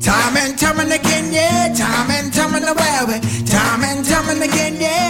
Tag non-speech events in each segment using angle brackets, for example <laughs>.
Time and time and again, yeah. Time and time and away. Time and time and again, yeah.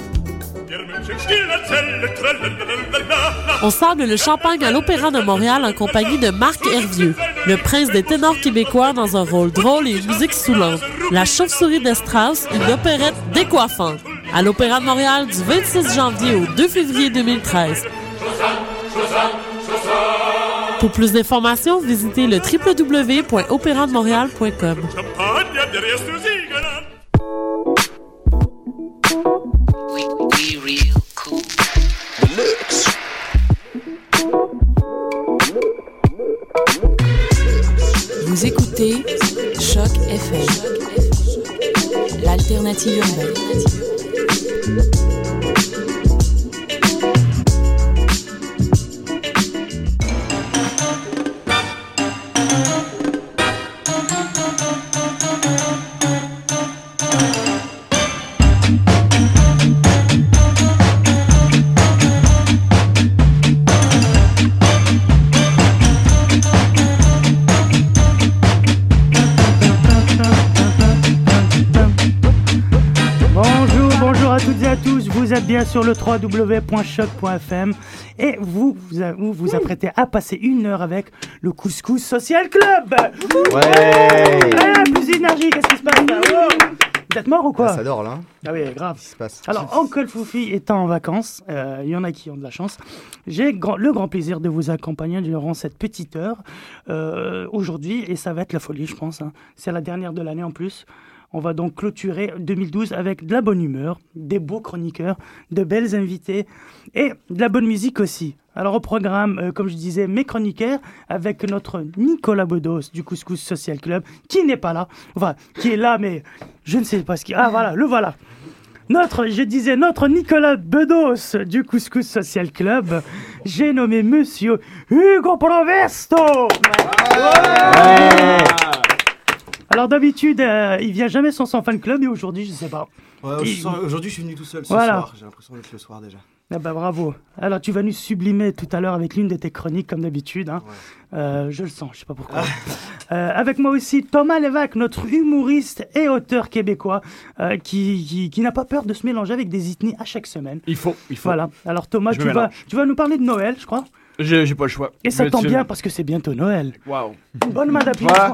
On sable le champagne à l'Opéra de Montréal en compagnie de Marc Hervieux, le prince des ténors québécois dans un rôle drôle et une musique soulante. La chauve-souris de Strauss, une opérette décoiffante. À l'Opéra de Montréal du 26 janvier au 2 février 2013. Pour plus d'informations, visitez le www.opérademontréal.com. Native Urbaine. Bien sur le www.choc.fm et vous vous, vous vous apprêtez à passer une heure avec le Couscous Social Club. Ouais Ah, plus d'énergie, qu'est-ce qui se passe là Oh Vous êtes mort ou quoi Ça dort là, hein Ah oui, grave. Qu'est-ce qui se passe Alors, Uncle Foufi étant en vacances, euh, il y en a qui ont de la chance, j'ai grand- le grand plaisir de vous accompagner durant cette petite heure euh, aujourd'hui, et ça va être la folie, je pense. hein. C'est la dernière de l'année en plus. On va donc clôturer 2012 avec de la bonne humeur, des beaux chroniqueurs, de belles invités et de la bonne musique aussi. Alors au programme, euh, comme je disais, mes chroniqueurs avec notre Nicolas Bedos du Couscous Social Club, qui n'est pas là, enfin, qui est là, mais je ne sais pas ce qui... Ah voilà, le voilà. Notre, je disais, notre Nicolas Bedos du Couscous Social Club, j'ai nommé Monsieur Hugo Provesto. Alors d'habitude, euh, il vient jamais sans son fan club et aujourd'hui, je sais pas. Ouais, Aujourd'hui, je suis venu tout seul ce Voilà. soir. J'ai l'impression d'être le soir déjà. Ah bah bravo. Alors tu vas nous sublimer tout à l'heure avec l'une de tes chroniques comme d'habitude. hein. Euh, je le sens, je sais pas pourquoi. <laughs> Euh, avec moi aussi Thomas Lévesque, notre humoriste et auteur québécois, euh, qui, qui, qui n'a pas peur de se mélanger avec des ethnies à chaque semaine. Il faut, il faut. Voilà. Alors Thomas, Je tu vas, tu vas nous parler de Noël, je crois. Je- J'ai pas le choix. Et ça tombe bien parce que c'est bientôt Noël. Waouh. Une bonne main d'applaudissement.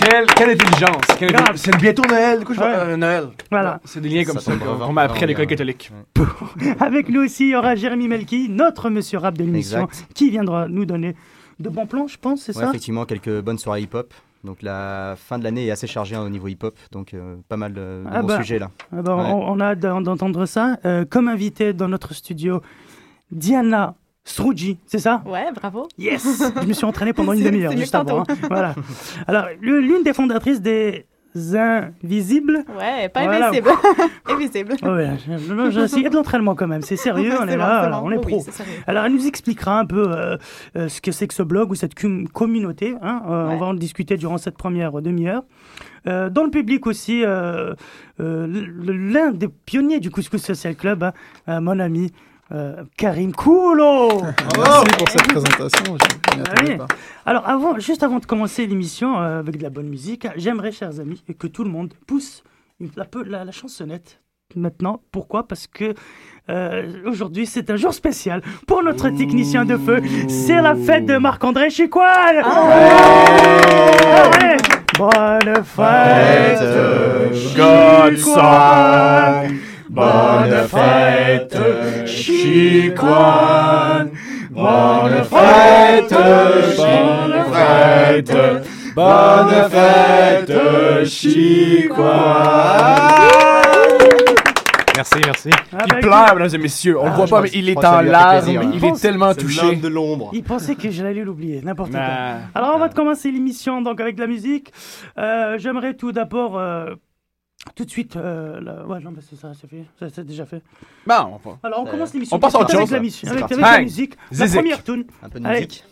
Quelle, quelle intelligence. quelle Grave. intelligence. C'est bientôt Noël. Du coup, je vois euh, Noël. Voilà. C'est des liens comme Ça qu'on qu'on m'a appris à l'école catholique. <laughs> Avec nous aussi, il y aura Jérémy Melki, notre monsieur rap de l'émission, Exact. qui viendra nous donner de bons plans, je pense, c'est Ouais, ça? effectivement, quelques bonnes soirées hip-hop. Donc la fin de l'année est assez chargée hein, au niveau hip-hop, donc euh, pas mal de, de Ah bons bah. sujets là. Ah bah, Ouais. on, on a hâte d'en- d'entendre ça. Euh, comme invité dans notre studio, Diana Strugi, c'est ça? Ouais, bravo. Yes <laughs> Je me suis entrainé pendant une demi-heure juste avant. hein. Voilà. <laughs> Alors, l'une des fondatrices des invisibles. Ouais, pas Voilà. invisible. <laughs> invisible. Ouais, je- de l'entraînement quand même. C'est sérieux, on C'est est bon, là, bon. on est pro. Alors, elle nous expliquera un peu euh, euh, ce que c'est que ce blog ou cette communauté. hein. Euh, On va en discuter durant cette première demi-heure. Euh, dans le public aussi, euh, euh, l'un des pionniers du Couscous Social Club, hein, euh, mon ami euh, Karim Koulo. <laughs> Merci pour cette présentation. Je Ah oui. pas. Alors, avant, juste avant de commencer l'émission euh, avec de la bonne musique, j'aimerais, chers amis, que tout le monde pousse la, peu- la- la chansonnette maintenant. Pourquoi? Parce que euh, aujourd'hui, c'est un jour spécial pour notre technicien de feu. C'est la fête de Marc-André Chicoine Ah ouais. Bonne fête, Chicoine Bonne fête, Chicoine Bonne fête, bonne fête, bonne fête, Merci, merci. Ah Il pleure, mesdames et messieurs. On le Ah, voit je pas, mais il je est crois que ça en lui a fait larmes. plaisir, hein. Il est pense- tellement C'est touché. l'homme de l'ombre. Il pensait que j'allais l'oublier, n'importe quoi. Alors on va commencer l'émission donc avec de la musique. Euh, J'aimerais tout d'abord euh, tout de suite. euh, la- Ouais non mais c'est ça, c'est fait, Ça, c'est déjà fait. Bon, on va- Alors on Euh, commence l'émission. on passe à tout de autre suite chose, avec la, là. mission- C'est avec, parti. avec la Bang. musique. La Zizik. première tune. Un peu de Allez. musique.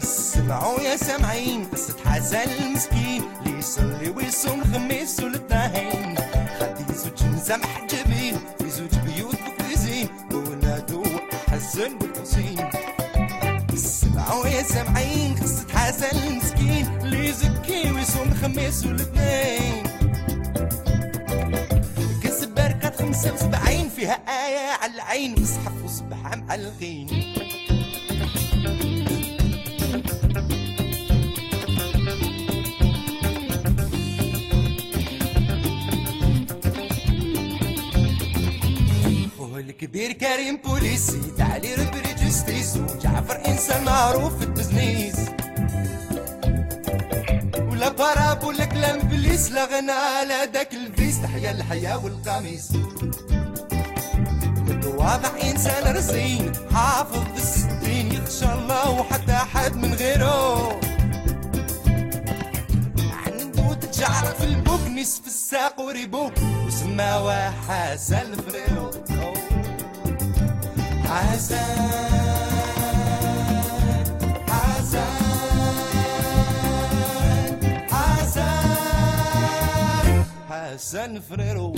سمعوا يا سامعين قصة حسن المسكين اللي يصلي ويصوم الخميس والاثنين خدي زوج نسا محجبين في زوج بيوت بكويزين ولادو حسن والحسين سمعوا يا سامعين قصة حسن المسكين اللي يزكي ويصوم الخميس والاثنين. كسب بركة خمسة وسبعين فيها آية على العين مصحف وصبح معلقين الكبير كريم بوليسي تعالي ربري جستيس وجعفر إنسان معروف في التزنيس. ولا باراب ولا كلام بليس لا غنى على داك الفيس تحيا الحياة والقميص. واضح إنسان رزين حافظ بالستين يخشى الله وحتى حد من غيره. عنده في البوك نصف الساق وريبوك وسماوه حسن فريرو حسن فريرو.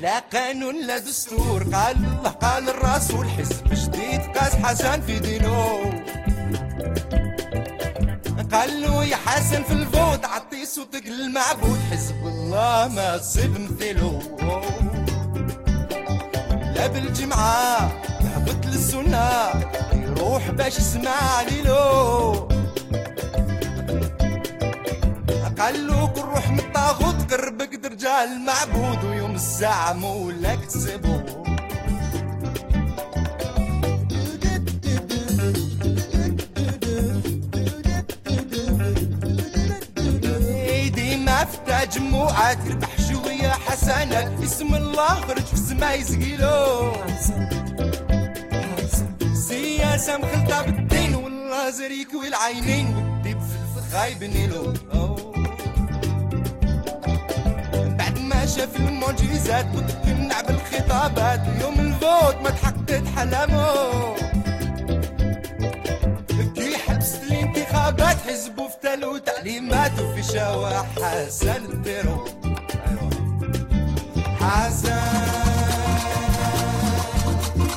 لا قانون لا دستور قال الله قال الرسول حزب جديد قاس حسن في دينه. قال له يا حسن في الفوت عطي صوتك للمعبود حزب الله ما تصيب مثله. لا بالجمعة يهبط للسنة يروح باش يسمع ليلو قال له كل روح من الطاغوت قربك درجة المعبود ويوم الساعة مولاك تسيبو في تجمعات ربح شوية حسنات اسم الله خرج في السما يسقيلو سياسة مخلطة بالدين والله زريك والعينين. والديب في الفخ يبنيلو بعد ما شاف المعجزات وتقنع بالخطابات يوم الفوت ما تحققت حلمه كي حبس الانتخابات حزبوا يعني ماتوا في شوا حسن الديرو حسن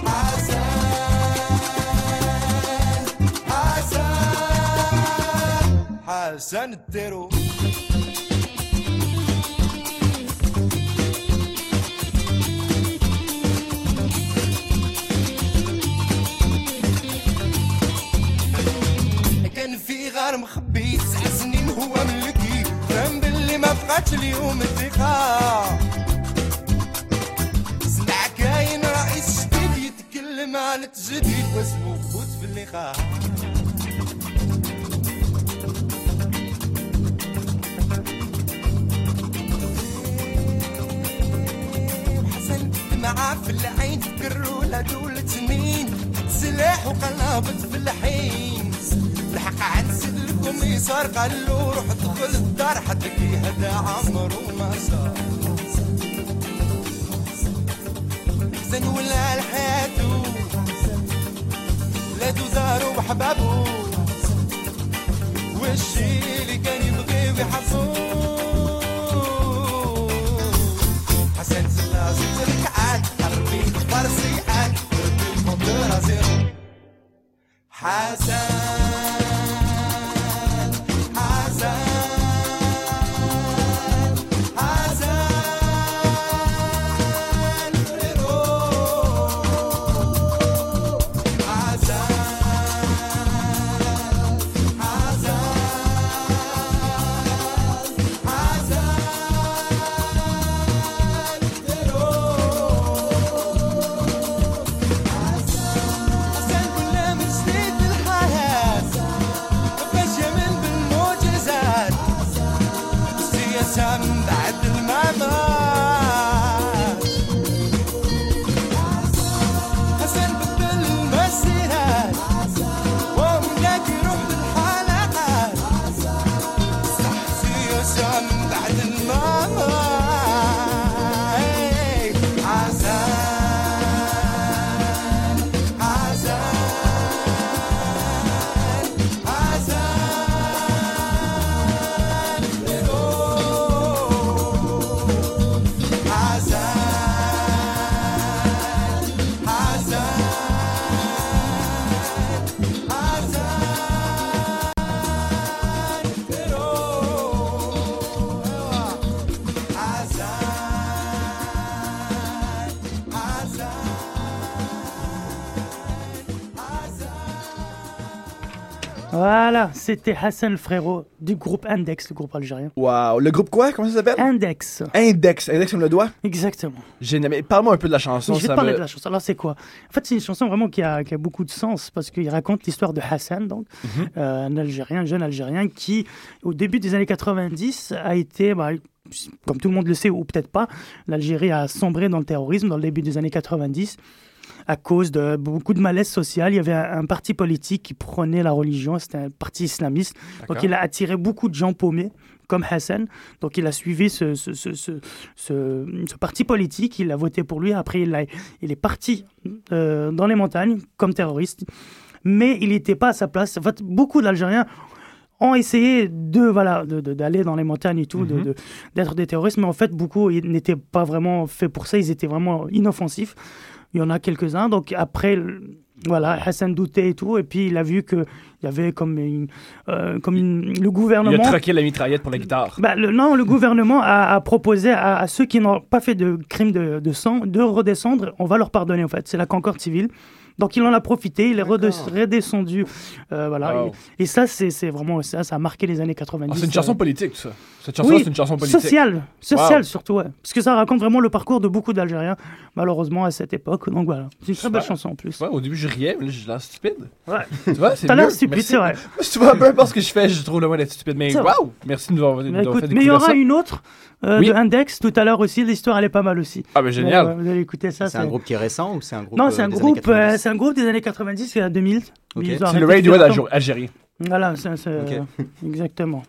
حسن حسن. الديرو بقات اليوم الثقة. سمع كاين رئيس جديد يتكلم عن التجديد واسمو فوت في اللقاء. معاه في العين تكروا لا دول تنين سلاح وقنابل في الحين الحق عن سلكم يسار قالوا روح كل الدار حتلقي هذا عمره ما صار. زين ولا لحياته لا زاروا وحبابو والشي اللي كان يبغي ويحصوه حسن سلاس وركعات حربي فرسيات ورد حسن. Voilà, c'était Hassan le frérot du groupe Index, le groupe algérien. Waouh. Le groupe quoi Comment ça s'appelle? Index, Index. Index comme le doigt? Exactement. Génial. Mais parle-moi un peu de la chanson. je vais te parler me- de la chanson. Alors, c'est quoi? En fait, c'est une chanson vraiment qui a, qui a beaucoup de sens parce qu'il raconte l'histoire de Hassan, donc, Mhm. euh, un Algérien, un jeune Algérien qui, au début des années 90, a été, bah, comme tout le monde le sait, ou peut-être pas, l'Algérie a sombré dans le terrorisme dans le début des années 90 à cause de beaucoup de malaise social. Il y avait un, un parti politique qui prenait la religion, c'était un parti islamiste. Donc il a attiré beaucoup de gens paumés, comme Hassan. Donc il a suivi ce, ce, ce, ce, parti politique, il a voté pour lui. Après, il, a- il est parti euh, dans les montagnes comme terroriste. Mais il n'était pas à sa place. En fait, beaucoup d'Algériens ont essayé de voilà d'aller dans les montagnes et tout, Mhm. de- d'être des terroristes, mais en fait beaucoup n'étaient pas vraiment faits pour ça, ils étaient vraiment inoffensifs. Il y en a quelques-uns, donc après voilà Hassan doutait et tout, et puis il a vu que il y avait comme une, euh, comme une- le Il gouvernement. a troqué la mitraillette pour la guitare. Bah, le, non, le gouvernement a, a proposé à, à ceux qui n'ont pas fait de crimes de, de sang de redescendre. On va leur pardonner, en fait. C'est la concorde civile. Donc, il en a profité. Il est rede- redescendu. euh, voilà. Wow. Et, et ça, c'est c'est vraiment ça. Ça a marqué les années 90. Ah, c'est une euh, chanson politique, tout ça. Cette chanson, oui, c'est une chanson politique. Sociale, sociale Wow. surtout, ouais. Parce que ça raconte vraiment le parcours de beaucoup d'Algériens, malheureusement, à cette époque. Donc voilà, c'est une très belle chanson en plus. Ouais, au début, je riais, mais là, j'ai l'air stupide. Ouais. Tu vois, c'est T'as l'air stupide, c'est vrai. <laughs> Tu vois, peu importe ce que je fais, je trouve le moyen d'être stupide. Mais waouh! Merci de nous avoir, Mais, écoute, mais il y aura ça. une autre euh, Oui. de Index tout à l'heure aussi. L'histoire, elle est pas mal aussi. Ah, ben génial. Ouais, vous allez écouter ça. C'est un groupe qui est récent ou c'est un groupe Non, euh, c'est un groupe, euh, 90? C'est un groupe des années 90 et à 2000. Ok. Ils ont C'est le Radiohead algérien. Voilà, c'est, c'est- Ok. exactement.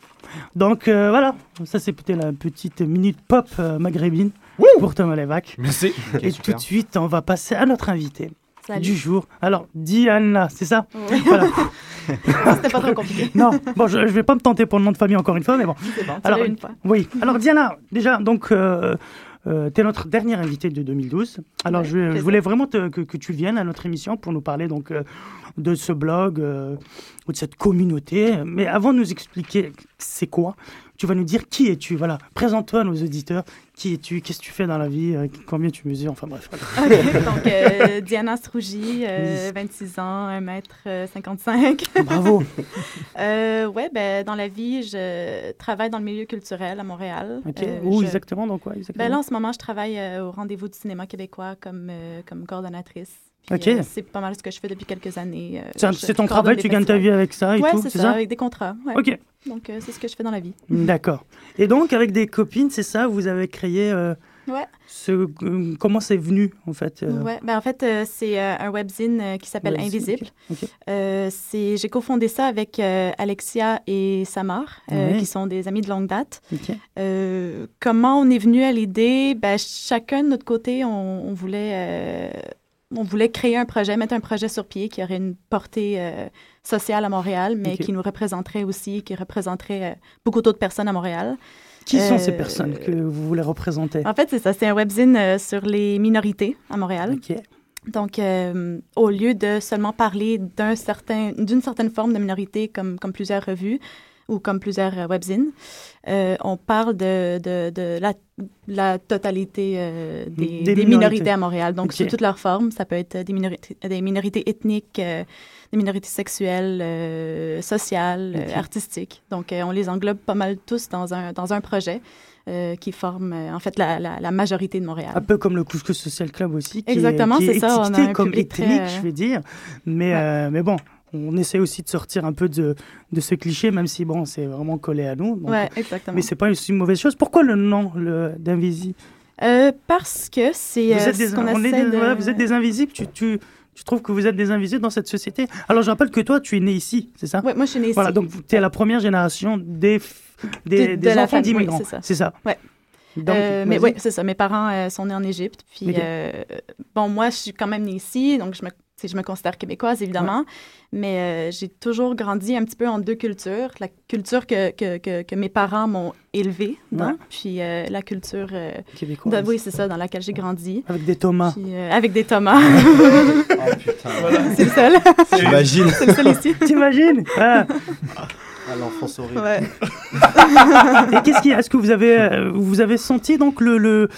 Donc euh, voilà, ça c'était la petite minute pop euh, maghrébine pour Thomas Levac. Merci. Et super. tout de suite, on va passer à notre invité Salut. du jour. Alors, Diana, c'est ça Ouais. <laughs> Voilà. C'était pas trop compliqué. <laughs> Non, bon, je, je vais pas me tenter pour le nom de famille encore une fois, mais bon. Alors, une fois. Oui. Alors Diana, déjà, donc, euh, euh, tu es notre dernière invitée de 2012. Alors, Ouais, je, voulais vraiment te- que, que tu viennes à notre émission pour nous parler donc euh, de ce blog euh, ou de cette communauté. Mais avant de nous expliquer c'est quoi, tu vas nous dire qui es-tu. Voilà, présente-toi à nos auditeurs. Qui es-tu? Qu'est-ce que tu fais dans la vie? Euh, Combien tu mesures? Enfin bref. voilà. Ok, donc euh, Diana Strougy, euh, 26 ans, 1m55. Bravo. <laughs> Euh, ouais, ben, dans la vie, je travaille dans le milieu culturel à Montréal. Ok. Où je- exactement? Donc quoi exactement? Ben là, en ce moment, je travaille au Rendez-vous du cinéma québécois comme, comme coordonnatrice. Puis, Ok. euh, c'est pas mal ce que je fais depuis quelques années. euh, C'est ton travail, tu gagnes ta vie avec ça et ouais, tout, c'est c'est ça, ça? avec des contrats. ouais. Ok. Donc, euh, c'est ce que je fais dans la vie. <laughs> D'accord. Et donc, avec des copines, c'est ça, vous avez créé euh, Ouais. ce... euh, comment c'est venu, en fait euh, Ouais, ben en fait, c'est un webzine qui s'appelle Webzine, Invisible. c'est, j'ai cofondé ça avec Alexia et Samar, Ouais. qui sont des amis de longue date. Comment on est venu à l'idée? Ben, chacun de notre côté, on, on voulait, on voulait créer un projet, mettre un projet sur pied qui aurait une portée euh, sociale à Montréal, mais qui nous représenterait aussi, qui représenterait euh, beaucoup d'autres personnes à Montréal. Qui sont Euh, ces personnes que vous voulez représenter? En fait, c'est ça. C'est un webzine euh, sur les minorités à Montréal. Ok. Donc, euh, au lieu de seulement parler d'un certain, d'une certaine forme de minorité, comme, comme plusieurs revues ou comme plusieurs euh, webzines, euh, on parle de, de, de la, la totalité euh, des, Des des minorités. minorités à Montréal. Donc, Ok. sous toutes leurs formes, ça peut être des minorités, des minorités ethniques, euh, des minorités sexuelles, sociales, artistiques. Donc, on les englobe pas mal tous dans un, dans un projet euh, qui forme, euh, en fait, la, la, la majorité de Montréal. Un peu comme le Couscous Social Club aussi, qui Exactement, est, est c'est ça, on a un comme ethnique, très, je vais dire. Mais, euh, mais bon, on essaie aussi de sortir un peu de, de ce cliché, même si bon, c'est vraiment collé à nous. donc- Ouais, exactement. mais c'est pas une mauvaise chose. Pourquoi le nom le- d'Invisi Euh, parce que c'est vous, euh, ce de... voilà, vous êtes des invisibles. Tu, tu, tu trouves que vous êtes des invisibles dans cette société Alors, je rappelle que toi, tu es né ici, c'est ça? Ouais, moi, je suis née ici. Voilà, donc tu es la première génération des, des, De- enfants famille, oui, d'immigrants. c'est ça. c'est ça. Ouais. Donc, Euh, mais oui, c'est ça. Mes parents euh, sont nés en Égypte. Puis, euh, bon, moi, je suis quand même née ici, donc je me, je me considère québécoise, évidemment. Mais euh, j'ai toujours grandi un petit peu en deux cultures. La culture que, que, que, que mes parents m'ont élevée dans, Ouais. puis euh, la culture... euh, Québécoise. de- oui, c'est ça, dans laquelle j'ai grandi. Avec des Thomas. Puis, euh, avec des Thomas. <laughs> Oh putain. c'est le seul. J'imagine. c'est le seul ici. T'imagines Ah. <laughs> L'enfance horrible. Ouais. <laughs> Et qu'est-ce qu'il y a Est-ce que vous avez, euh, vous avez senti donc le, le...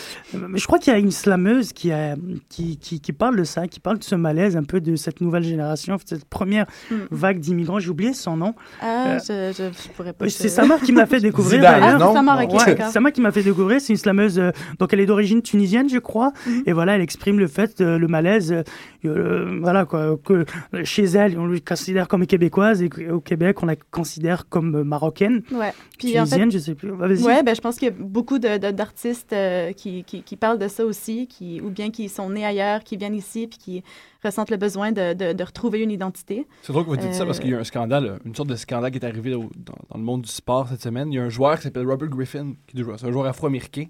Je crois qu'il y a une slameuse qui, a, qui, qui, qui parle de ça, qui parle de ce malaise un peu de cette nouvelle génération, cette première Mm. vague d'immigrants. J'ai oublié son nom. Ah, je, je, je pourrais pas. Euh, te- C'est Samar qui me l'a fait découvrir Zidane. Ah, non c'est Samar, Ouais, qui m'a fait découvrir, c'est une slameuse, euh, donc elle est d'origine tunisienne, je crois, Mhm. et voilà, elle exprime le fait, euh, le malaise, euh, euh, voilà quoi, que euh, chez elle, on lui considère comme québécoise et qu'au Québec, on la considère comme euh, marocaine, Ouais. Puis en fait, tunisienne, je sais plus. Ouais, ben, je pense qu'il y a beaucoup de- de- d'artistes euh, qui, qui, qui parlent de ça aussi, qui, ou bien qui sont nés ailleurs, qui viennent ici, puis qui ressentent le besoin de, de, de retrouver une identité. C'est drôle que vous dites ça Euh, parce qu'il y a un scandale, une sorte de scandale qui est arrivé au- dans, dans le monde du sport cette semaine. Il y a un joueur qui s'appelle Robert Griffin, qui est c'est un joueur afro-américain,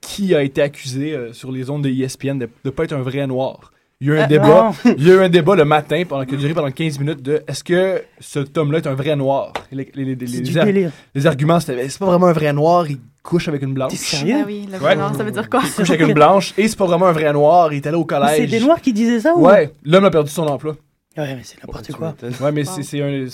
qui a été accusé euh, sur les ondes de ESPN de ne pas être un vrai noir. Il y a eu un débat. non. <laughs> Il y a eu un débat le matin pendant, qui a duré pendant 15 minutes de est-ce que cet homme-là est un vrai noir? Les, les- les- les du ar- délire. les arguments c'était c'est pas vraiment un vrai noir, il couche avec une blanche. sérieux Ah oui, le Ouais. noir, ça veut dire quoi? Il couche avec une blanche et c'est pas vraiment un vrai noir, il est allé au collège. C'est des noirs qui disaient ça ou? Ouais, l'homme a perdu son emploi. Ouais, mais c'est n'importe quoi. Ouais, mais Wow. c'est c'est un.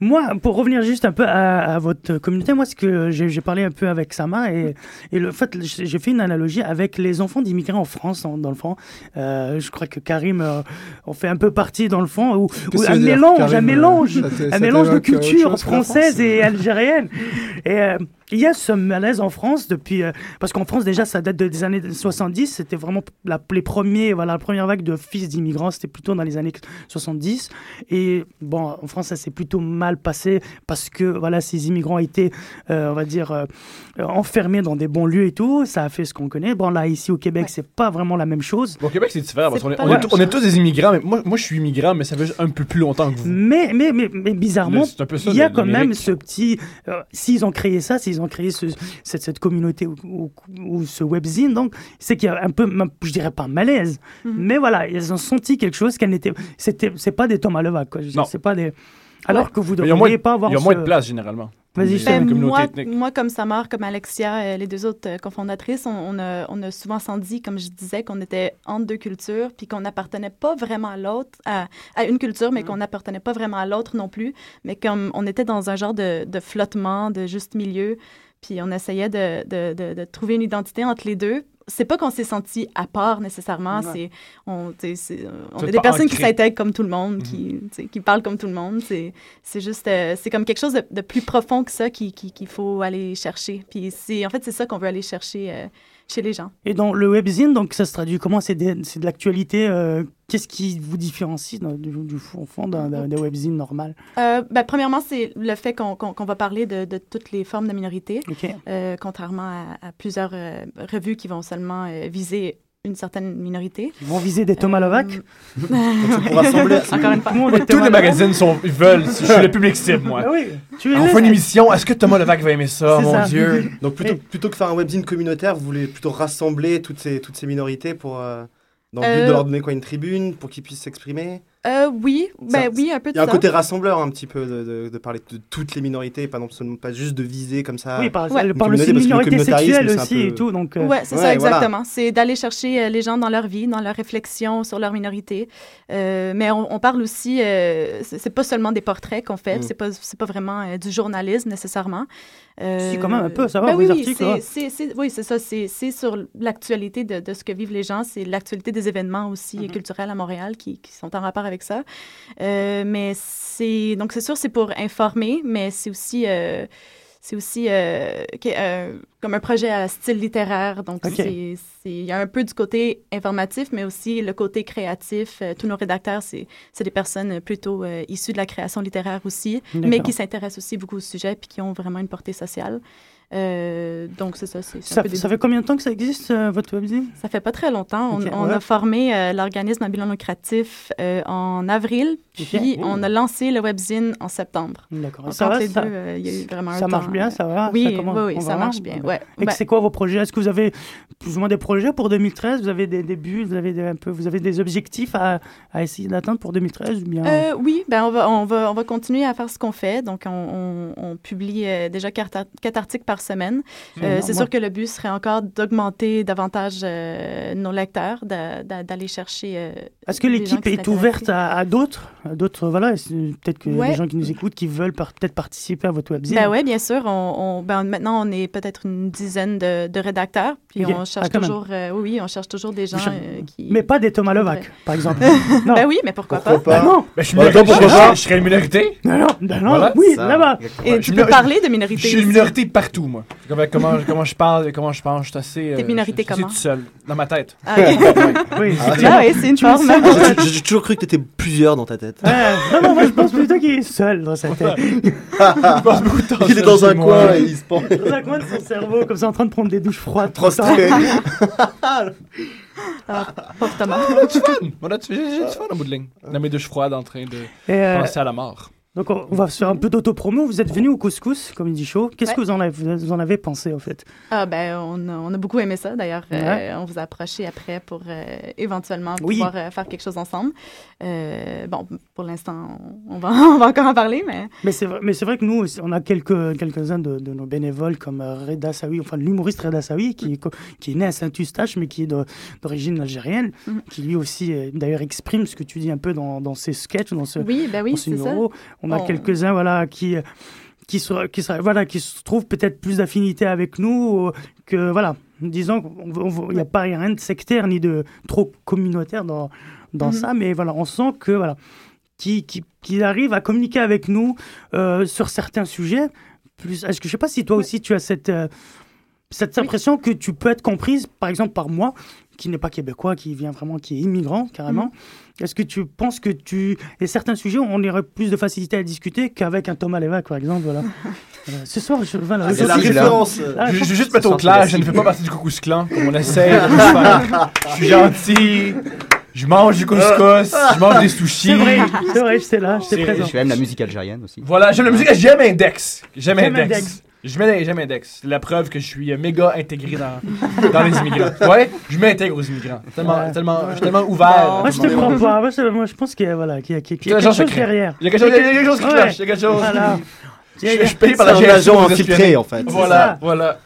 Moi, pour revenir juste un peu à, à votre communauté, moi, ce que j'ai parlé un peu avec Sama et, et le fait, j'ai fait une analogie avec les enfants d'immigrants en France, en- dans le fond. Euh, je crois que Karim euh, en fait un peu partie dans le fond, où, où un mélange, Karim, un euh, mélange, un mélange de culture française et <laughs> algérienne. Et euh, il y a ce malaise en France depuis, euh, parce qu'en France déjà, ça date de- des années 70. C'était vraiment la, les premiers, voilà, la première vague de fils d'immigrants, c'était plutôt dans les années 70. Et bon, en France, ça s'est plutôt mal passé parce que voilà, ces immigrants étaient, euh, on va dire, euh, enfermés dans des bons lieux et tout. Ça a fait ce qu'on connaît. Bon, là, ici au Québec, Ouais. c'est pas vraiment la même chose. Bon, Au Québec, c'est différent parce qu'on est, on, est, on tous des immigrants. Mais moi, moi, je suis immigrant, mais ça fait un peu plus longtemps que vous. Mais, mais, mais, mais bizarrement, il y a quand même ce petit. euh, S'ils ont créé ça, s'ils ont créé ce- cette, cette communauté ou, ce webzine, donc c'est qu'il y a un peu, je dirais pas malaise, Mhm. mais voilà, ils ont senti quelque chose qu'elle n'était. C'était, c'est pas des Thomas Levac, quoi. C'est pas des. Alors que vous a devriez pas avoir. il y a moins ce- de place généralement. Vas-y. Ben, moi, moi, comme Samar, comme Alexia, euh, les deux autres euh, cofondatrices, on, on a, on a souvent senti, comme je disais, qu'on était entre deux cultures, puis qu'on n'appartenait pas vraiment à l'autre, à, à une culture, Mm. mais qu'on n'appartenait pas vraiment à l'autre non plus. Mais comme on était dans un genre de, de flottement, de juste milieu, puis on essayait de, de, de, de trouver une identité entre les deux. C'est pas qu'on s'est senti à part nécessairement, Ouais. c'est on, tu sais, c'est- on est des personnes qui s'intègrent comme tout le monde, Mhm. qui, tu sais, qui parlent comme tout le monde. C'est c'est juste, euh, c'est comme quelque chose de, de plus profond que ça qui- qui- qu'il faut aller chercher. Puis c'est, en fait, c'est ça qu'on veut aller chercher euh, chez les gens. Et dans le webzine, donc ça se traduit comment? C'est de l'actualité. euh, Qu'est-ce qui vous différencie du, du fond, d'un webzine normal? Euh, ben, premièrement, c'est le fait qu'on va parler de, de toutes les formes de minorités, Ok. euh, contrairement à, à plusieurs euh, revues qui vont seulement viser une certaine minorité. Ils vont viser des Thomas <laughs> Encore une fois. Monde est Tous les magazines sont, ils veulent. Je suis le public cible, moi. Ah oui, tu On fait une émission. Est-ce que Thomas Levac va aimer ça? Mon ça. Dieu? Donc plutôt, Et- plutôt que faire un webzine communautaire, vous voulez plutôt rassembler toutes ces, toutes ces minorités pour, euh, dans le but Euh, de leur donner quoi, une tribune pour qu'ils puissent s'exprimer? Euh, oui, ben oui, un peu Il de y a un ça. côté rassembleur un petit peu de, de- de parler de toutes les minorités, pas, non seulement, pas juste de viser comme ça. Oui, par, Ouais. parle aussi de communauté, parce que le minorité sexuelle communautarisme, c'est un aussi et peu- tout. Donc, euh, Ouais, c'est ça, voilà. exactement. C'est d'aller chercher euh, les gens dans leur vie, dans leur réflexion sur leur minorité. Euh, mais on, on parle aussi, euh, c'est c'est pas seulement des portraits qu'on fait, Mm. c'est pas, c'est pas vraiment euh, du journalisme nécessairement. Euh, Si, quand même un peu, ça va, ben vos oui, articles, c'est- c'est- c'est- oui, c'est ça. C'est c'est sur l'actualité de, de ce que vivent les gens. C'est l'actualité des événements aussi Mm-hmm. culturels à Montréal qui, qui sont en rapport avec ça. Euh, mais c'est donc c'est sûr c'est pour informer, mais c'est aussi euh, c'est aussi euh, comme un projet à style littéraire. Donc c'est il y a un peu du côté informatif, mais aussi le côté créatif. Tous nos rédacteurs c'est des personnes plutôt euh, issues de la création littéraire aussi, mais qui s'intéressent aussi beaucoup au sujet puis qui ont vraiment une portée sociale. Euh, donc c'est ça. C'est ça, fait combien de temps que ça existe, euh, votre webzine ça fait pas très longtemps. On, Ok, on ouais. a formé euh, l'organisme à bilan lucratif en avril, puis on a lancé le webzine en septembre. D'accord. Ça entre va, les ça, deux, il y a eu vraiment un ça marche temps, bien, ça va? Oui, ça commence- oui, oui, on ça va marche bien. Ouais. Et Ben, c'est quoi vos projets? Est-ce que vous avez plus ou moins des projets pour 2013 Vous avez des débuts Vous avez des, un peu, vous avez des objectifs à, à essayer d'atteindre pour 2013 ou bien? Oui, ben on, va, on, va, on va continuer à faire ce qu'on fait. Donc, on, publie déjà quatre, quatre articles par semaine. Euh, c'est sûr que le but serait encore d'augmenter davantage euh, nos lecteurs, d'a- d'a- d'aller chercher. euh, Est-ce que l'équipe qui est ouverte à, à d'autres à d'autres voilà Peut-être qu'il y a Ouais. des gens qui nous écoutent qui veulent par- peut-être participer à votre webzine. Ben oui, bien sûr. On, on- ben, maintenant, on est peut-être une dizaine de, de rédacteurs. Puis on cherche Ah, même. toujours, euh, oui, on cherche toujours des gens euh, qui. Mais pas des Thomas Levac, par exemple. <laughs> non. Ben oui, mais pourquoi, Pourquoi pas? Ben non, Ben, je suis minorité. attends, pourquoi je- pas je, je serais une minorité? non, non, non, Voilà, oui, là-bas. Et tu je peux parler de Je minorité. suis une minorité partout, moi. Comment, comment, comment je parle, comment je pense, je suis assez. T'es euh, minorité je suis assez comment? tout seul, dans ma tête. Ah. <laughs> Oui, Ah oui, c'est une forme. J'ai j'ai toujours cru que <laughs> t'étais plusieurs dans ta tête. <laughs> Non, non, moi je pense plutôt qu'il est seul dans sa tête. Je passe beaucoup de temps Il est dans un moi. coin et il se pend. Dans un coin de son cerveau, comme ça en train de prendre des douches froides. Prostré. Pauvre Thomas. J'ai j'ai du fun au bout de ligne. Dans mes douches froides en train de euh, penser à la mort. Donc on, va faire un peu d'autopromo. Vous êtes venu au couscous, comme il dit chaud. Qu'est-ce Ouais. que vous en, avez, vous en avez pensé en fait? Ah ben, on a, on a beaucoup aimé ça. D'ailleurs, euh, on vous a approché après pour euh, éventuellement Oui. pouvoir euh, faire quelque chose ensemble. Bon, pour l'instant, on va, <laughs> on va encore en parler, mais Mais c'est vrai, mais c'est vrai que nous, on a quelques, quelques-uns de, de nos bénévoles comme Reda Sawi, enfin l'humoriste Reda Sawi, qui, est co- qui est né à Saint-Eustache, mais qui est d'origine algérienne, Mhm. qui lui aussi, d'ailleurs, exprime ce que tu dis un peu dans, dans ses sketchs, dans ce, oui, ben oui, dans ça. On a On- quelques-uns, voilà, qui, qui, se, qui, se- voilà, qui se trouvent peut-être plus d'affinité avec nous, euh, que, voilà, disons qu'il n'y a pas rien de sectaire ni de trop communautaire dans, dans Mhm. ça, mais voilà, on sent que, voilà, qui, qui, qui arrive à communiquer avec nous euh, sur certains sujets. Plus, est-ce que je sais pas si toi aussi tu as cette, euh, cette Oui. impression que tu peux être comprise, par exemple par moi, qui n'est pas québécois, qui vient vraiment, qui est immigrant carrément. Mhm. Est-ce que tu penses que tu, et certains sujets, on aurait plus de facilité à discuter qu'avec un Thomas Levac, par exemple, voilà. <laughs> Euh, ce soir, je, voilà, Ah, je- C'est la là. référence. euh, Ah, Je, je juste mettre au clair, je ne fais pas partie du Coucous Clan, comme on essaie. Je suis gentil, je mange du couscous, je mange des sushis. c'est vrai, c'est vrai, j'étais là, j'étais C'est- présent. Je fais même la musique algérienne aussi. Voilà, j'aime la musique, j'aime Index. J'aime J'aime Index. Je mets j'aime Index. C'est la preuve que je suis euh, méga intégré dans, dans les immigrants. <laughs> Ouais, je m'intègre aux immigrants. Tellement, Ouais. tellement, je suis tellement ouvert. Moi, je te crois pas. Moi, je, moi, je pense qu'il y a, voilà, qu'il y a, y Je quelque chose secret. derrière. Il y a quelque chose, il y a quelque chose qui cloche. Il y a quelque chose. Voilà. Je, je suis payé par la un GSU agent pour vous infiltré espionner. en fait. Voilà, voilà.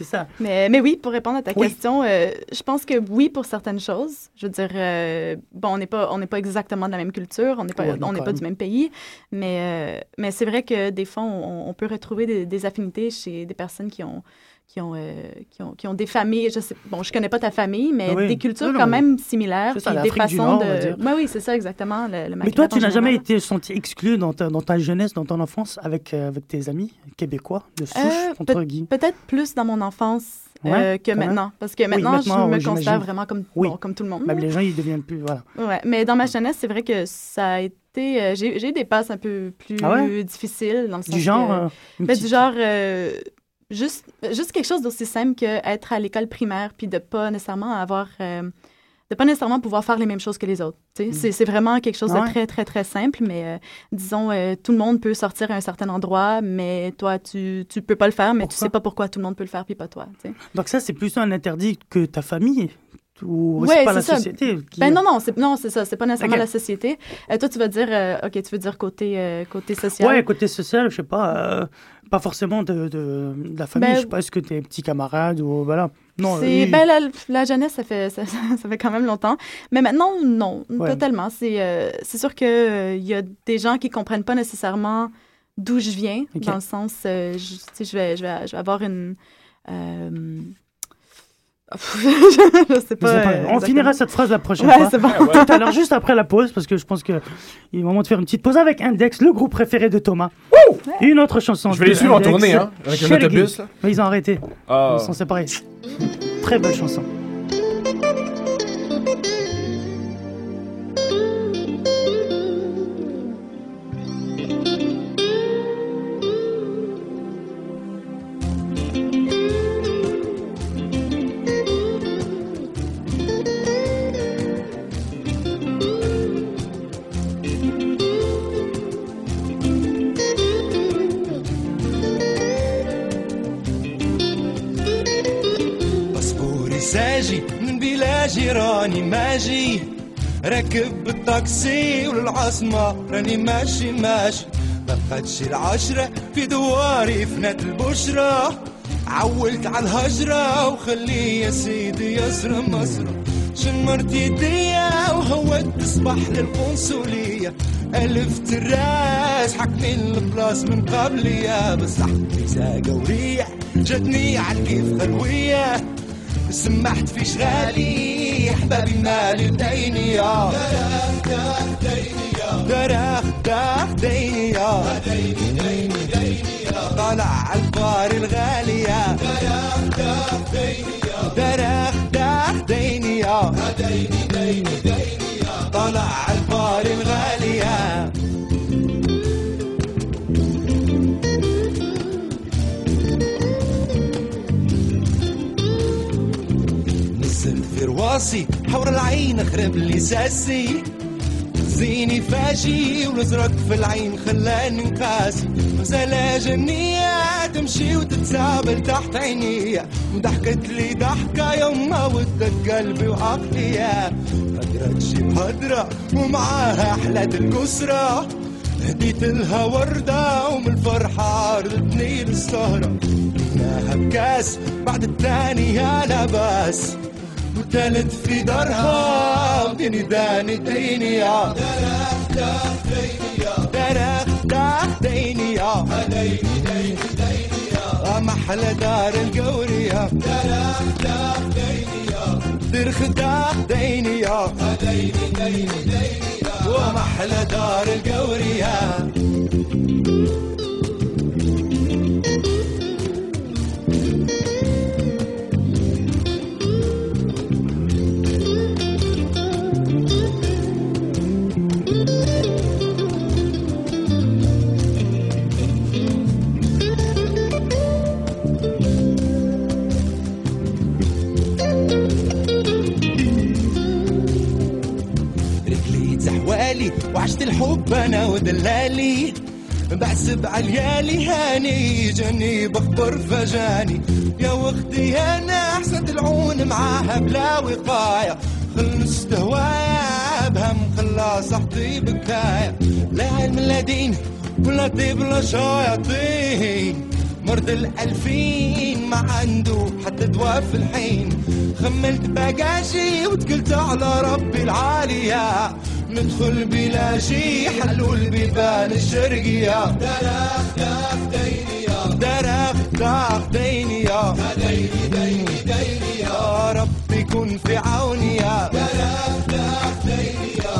C'est ça. Mais, mais oui, pour répondre à ta Oui. question, euh, je pense que oui pour certaines choses. Je veux dire, euh, bon, on n'est pas, on n'est pas exactement de la même culture, on n'est pas, Ouais, on n'est pas du même pays, mais, euh, mais c'est vrai que des fois, on, on peut retrouver des, des affinités chez des personnes qui ont, qui ont, euh, qui ont, qui ont des familles. Je sais, bon, je connais pas ta famille, mais Ah oui. des cultures Non, non, quand même similaires, ça, puis des façons Nord, de. Ouais, oui, c'est ça exactement. Le, le Mais toi, tu n'as jamais été senti exclu dans ta, dans ta jeunesse, dans ton enfance, avec, euh, avec tes amis québécois, de souche, Euh, entre guillemets? Peut-être plus dans mon enfance. euh, Ouais, que même. maintenant. Parce que maintenant, maintenant, je me oui, considère vraiment comme, Oui. bon, comme tout le monde. Même les gens, ils deviennent plus. Voilà. Ouais, mais dans ma jeunesse, c'est vrai que ça a été. j'ai eu des passes un peu plus Ah ouais? difficiles. Dans le sens Du genre. que- euh, Ben, petite- du genre, euh, juste, juste quelque chose d'aussi simple qu'être à l'école primaire, puis de pas nécessairement avoir, euh, de pas nécessairement pouvoir faire les mêmes choses que les autres. tu sais. C'est, vraiment quelque chose de très, très, très simple, mais euh, disons, euh, tout le monde peut sortir à un certain endroit, mais toi, tu, tu peux pas le faire, mais tu Pourquoi? sais pas pourquoi tout le monde peut le faire, puis pas toi. tu. Donc ça, c'est plus un interdit que ta famille ou Ouais, c'est pas la ça. société qui... Ben non, non, c'est, non, c'est ça, c'est pas nécessairement la société. Euh, toi, tu vas dire, euh, OK, tu veux dire côté, euh, côté social. Ouais, côté social, je sais pas, pas forcément de, de, de la famille, Ben, je sais pas, est-ce que tes petits camarades ou voilà. Non, C'est, ben, la, la jeunesse, ça fait, <laughs> ça, ça fait quand même longtemps. Mais maintenant, non, Ouais. totalement. C'est, euh, c'est sûr qu'il y a des gens qui comprennent pas nécessairement d'où je viens, dans le sens, euh, je, vais, je, vais, je vais avoir une... je sais pas. Euh, on finira cette phrase la prochaine Ouais, fois. bon. Tout à l'heure, juste après la pause, parce que je pense qu'il est moment de faire une petite pause avec Index, le groupe préféré de Thomas. Une autre chanson. Je vais les suivre en tournée, hein, avec un autobus, là. Mais ils ont arrêté. Ah. Ils sont séparés. Très belle chanson. من بلا جيراني ماجي. راكب بالطاكسي وللعاصمة راني ماشي ماشي. بقتش العشرة في دواري فنات البشرة. عولت على الهجرة وخلي يا سيدي يسرى مسرى شمرت يديا وهودت صباح للقنصلية. ألفت الراس حكمي البلاص من قبلية. بصح ساقة وريح جاتني عالكيف خلوية سمحت في شغالي يحببنا للدينية دراخ داخ دراخ داخ دينية ديني ديني دينية الغالية دراخ داخ دينية دراخ داخ دينية الغالية في رواسي حور العين خرب لي ساسي. زيني فاشي والازرق في العين خلاني قاسي غزالة جنية تمشي وتتسابل تحت عيني. وضحكت لي ضحكة يما ودك قلبي وعقلي هدرت شي بهدرة ومعاها حلات الكسرة. هديت لها وردة ومن الفرحة ردتني للسهرة. جبناها بكاس بعد التاني يا لباس وتالت في دارها وديني داني ديني يا درخ دخ ديني يا درخ دخ ديني يا ديني ديني ديني يا محلى دار القورية درخ دخ ديني يا درخ دخ ديني يا ديني ديني ديني يا ومحلى دار القورية وعشت الحب أنا ودلالي بحسب عاليالي هاني جاني بخبر فجاني. يا وختي أنا حسد العون معاها بلا وقاية. خلصت هوايا بهم خلا صحتي بكاية. لا علم لا دين ولا طيب ولا شياطين. مرض الألفين ما عنده حتى دواء في الحين. خملت باجاشي وتكلت على ربي العالية. ندخل بلا شي حلو البيبان الشرقية دراخ داخ ديني يا. داخ دينيا ديني ديني دينيا يا. رب كن في عوني يا. دراخ داخ ديني يا.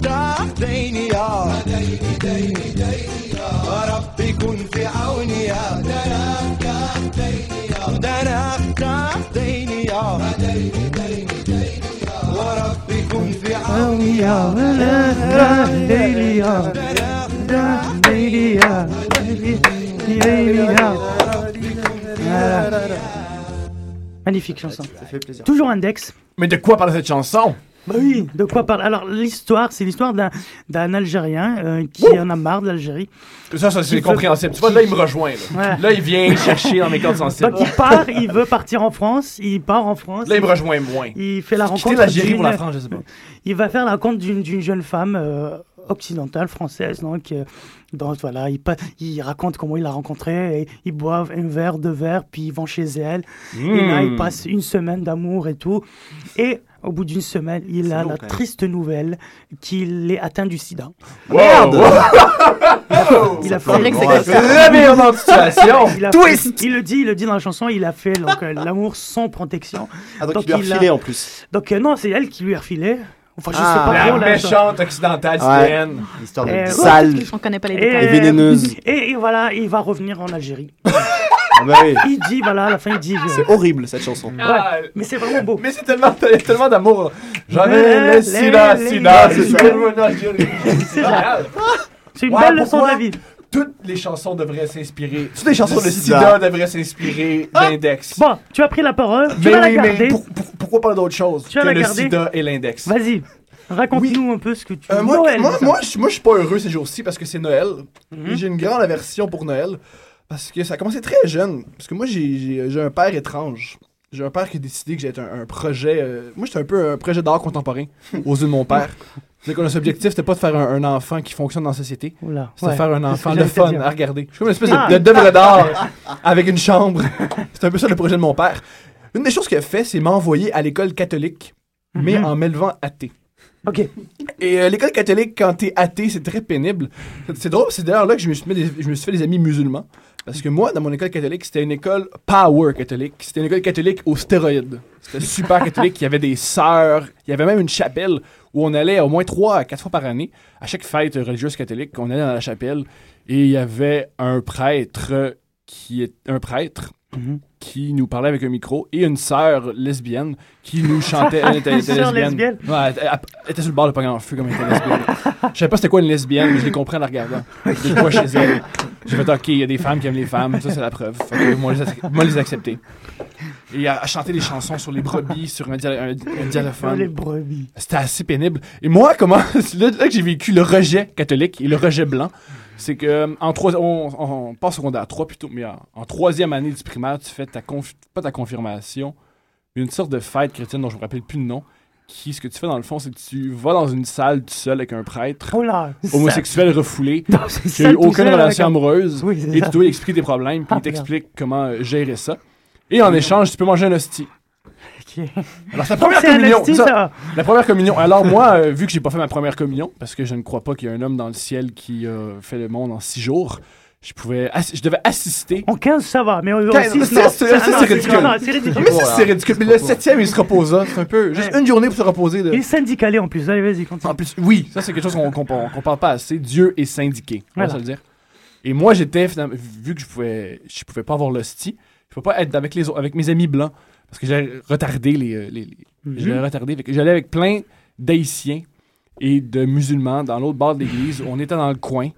داخ دينيا ديني ديني دينيا يا. رب كن في عوني يا. دراخ Magnifique chanson. Ça fait plaisir. Toujours Index. Mais de quoi parle cette chanson? Bah oui, de quoi parle Alors l'histoire, c'est l'histoire d'un d'un Algérien euh, qui en a marre de l'Algérie. Ça, ça c'est compréhensible. Tu vois, là, il me rejoint. Là, Ouais. Là, il vient chercher dans mes cordes sensibles. Donc il part, il veut partir en France, il part en France. Là, il me rejoint moins. Il fait la rencontre l'Algérie pour la France, je sais pas. Il va faire la rencontre d'une d'une jeune femme euh, occidentale, française, donc, euh, donc voilà, il, il raconte comment il l'a rencontrée, et ils boivent un verre, deux verres, puis ils vont chez elle, et là Hmm. ils passent une semaine d'amour et tout, et au bout d'une semaine, il a long, la triste nouvelle qu'il est atteint du sida. Merde! <laughs> Il a comme ça. Revirement de situation! il a Twist! fait- il le dit, il le dit dans la chanson, il a fait donc, euh, l'amour sans protection. Ah, donc, Donc, il lui a il a- refilé en plus. Donc euh, non, c'est elle qui lui a refilé. Enfin, je Ah. sais pas La trop. là, méchante occidentale Ouais. citoyenne. Histoire de. Euh, Sale. On connaît pas les Et, détails. Et vénéneuse. Et, et voilà, il va revenir en Algérie. <laughs> Ah bah oui. Il dit, voilà, à la fin, il dit. euh, C'est horrible cette chanson. Ah, mais c'est vraiment beau. Mais c'est tellement, tellement d'amour. J'avais sida, les- sida, les- c'est un Algérien. C'est. C'est une Ouais, belle leçon de la vie. Toutes les chansons devraient s'inspirer. Toutes les chansons de sida, sida. devraient s'inspirer d'index. Bon, tu as pris la parole, tu mais vas la garder. mais pour- pour- pourquoi pas d'autre chose Tu que la le garder? sida et l'index? Vas-y, raconte-nous un peu ce que tu Euh, moi, Noël, moi, moi, je, moi, je suis pas heureux ces jours-ci parce que c'est Noël. Mhm. J'ai une grande aversion pour Noël. Parce que ça a commencé très jeune. Parce que moi, j'ai un père étrange. J'ai un père qui a décidé que j'étais un, un projet. euh, moi, j'étais un peu un projet d'art contemporain aux yeux de mon père. <laughs> C'est que notre objectif, c'était pas de faire un, un enfant qui fonctionne dans la société. C'était de ouais. faire un enfant le fun à regarder. Je suis comme une espèce de- Ah. de d'œuvre d'art avec une chambre. <laughs> C'est un peu ça le projet de mon père. Une des choses qu'il a fait, c'est m'envoyer à l'école catholique, mais Mhm. en m'élevant athée. Ok. Et euh, l'école catholique, quand t'es athée, c'est très pénible. C'est drôle, c'est d'ailleurs là que je me, suis des- je me suis fait des amis musulmans. Parce que moi, dans mon école catholique, c'était une école power catholique. C'était une école catholique aux stéroïdes. C'était super catholique. Il y avait des sœurs. Il y avait même une chapelle où on allait au moins trois à quatre fois par année. À chaque fête religieuse catholique, on allait dans la chapelle. Et il y avait un prêtre qui est un prêtre Mhm. qui nous parlait avec un micro et une sœur lesbienne qui nous chantait. Elle était, <laughs> lesbienne. lesbienne? Ouais, elle, elle était sur le bord de pognon en feu comme elle était lesbienne. <laughs> Je savais pas c'était quoi une lesbienne, mais je l'ai compris en la regardant. J'ai quoi chez elle. J'ai fait OK, il y a des femmes qui aiment les femmes, ça c'est la preuve. Fait que moi, les, moi, les accepter. Et elle, elle chantait des chansons sur les brebis, sur un, dia- un- un dialophone. Les brebis. C'était assez pénible. Et moi, comment. <laughs> Là, là que j'ai vécu le rejet catholique et le rejet blanc. C'est que euh, en trois, on, on, pas en secondaire 3 plutôt, mais en, en troisième année du primaire, tu fais ta conf- pas ta confirmation, mais une sorte de fête chrétienne dont je me rappelle plus le nom. Qui, ce que tu fais dans le fond, c'est que tu vas dans une salle tout seul avec un prêtre Oh là. homosexuel refoulé <laughs> qui ça, a eu aucune relation un- amoureuse Oui, et ça. tu dois lui expliquer tes problèmes puis Ah, il t'explique comment gérer ça. Et en échange, tu peux manger un hostie. Ok. Alors, c'est la Donc, première communion. esti, ça. ça. La première communion. Alors moi, euh, vu que j'ai pas fait ma première communion, parce que je ne crois pas qu'il y a un homme dans le ciel qui euh, fait le monde en six jours, je pouvais, je devais assister. En 15, ça va, mais en Quinze, 6, ça, non. c'est- ça, Ah, non, c'est ridicule. non, C'est ridicule. Mais ça, c'est ridicule. Mais le septième, il se reposa. C'est un peu juste une journée pour se reposer. Il est syndicalé en plus. Allez, vas-y, continue. En plus, oui, ça c'est quelque chose qu'on qu'on parle pas assez. Dieu est syndiqué, on va se le dire. Et moi, j'étais finalement- vu que je pouvais, je pouvais pas avoir l'hostie, je pouvais pas être avec les autres- avec mes amis blancs parce que j'allais retarder les, euh, les, Mhm. j'allais retarder. J'allais avec plein d'haïtiens et de musulmans dans l'autre bord de l'église. On était dans le coin.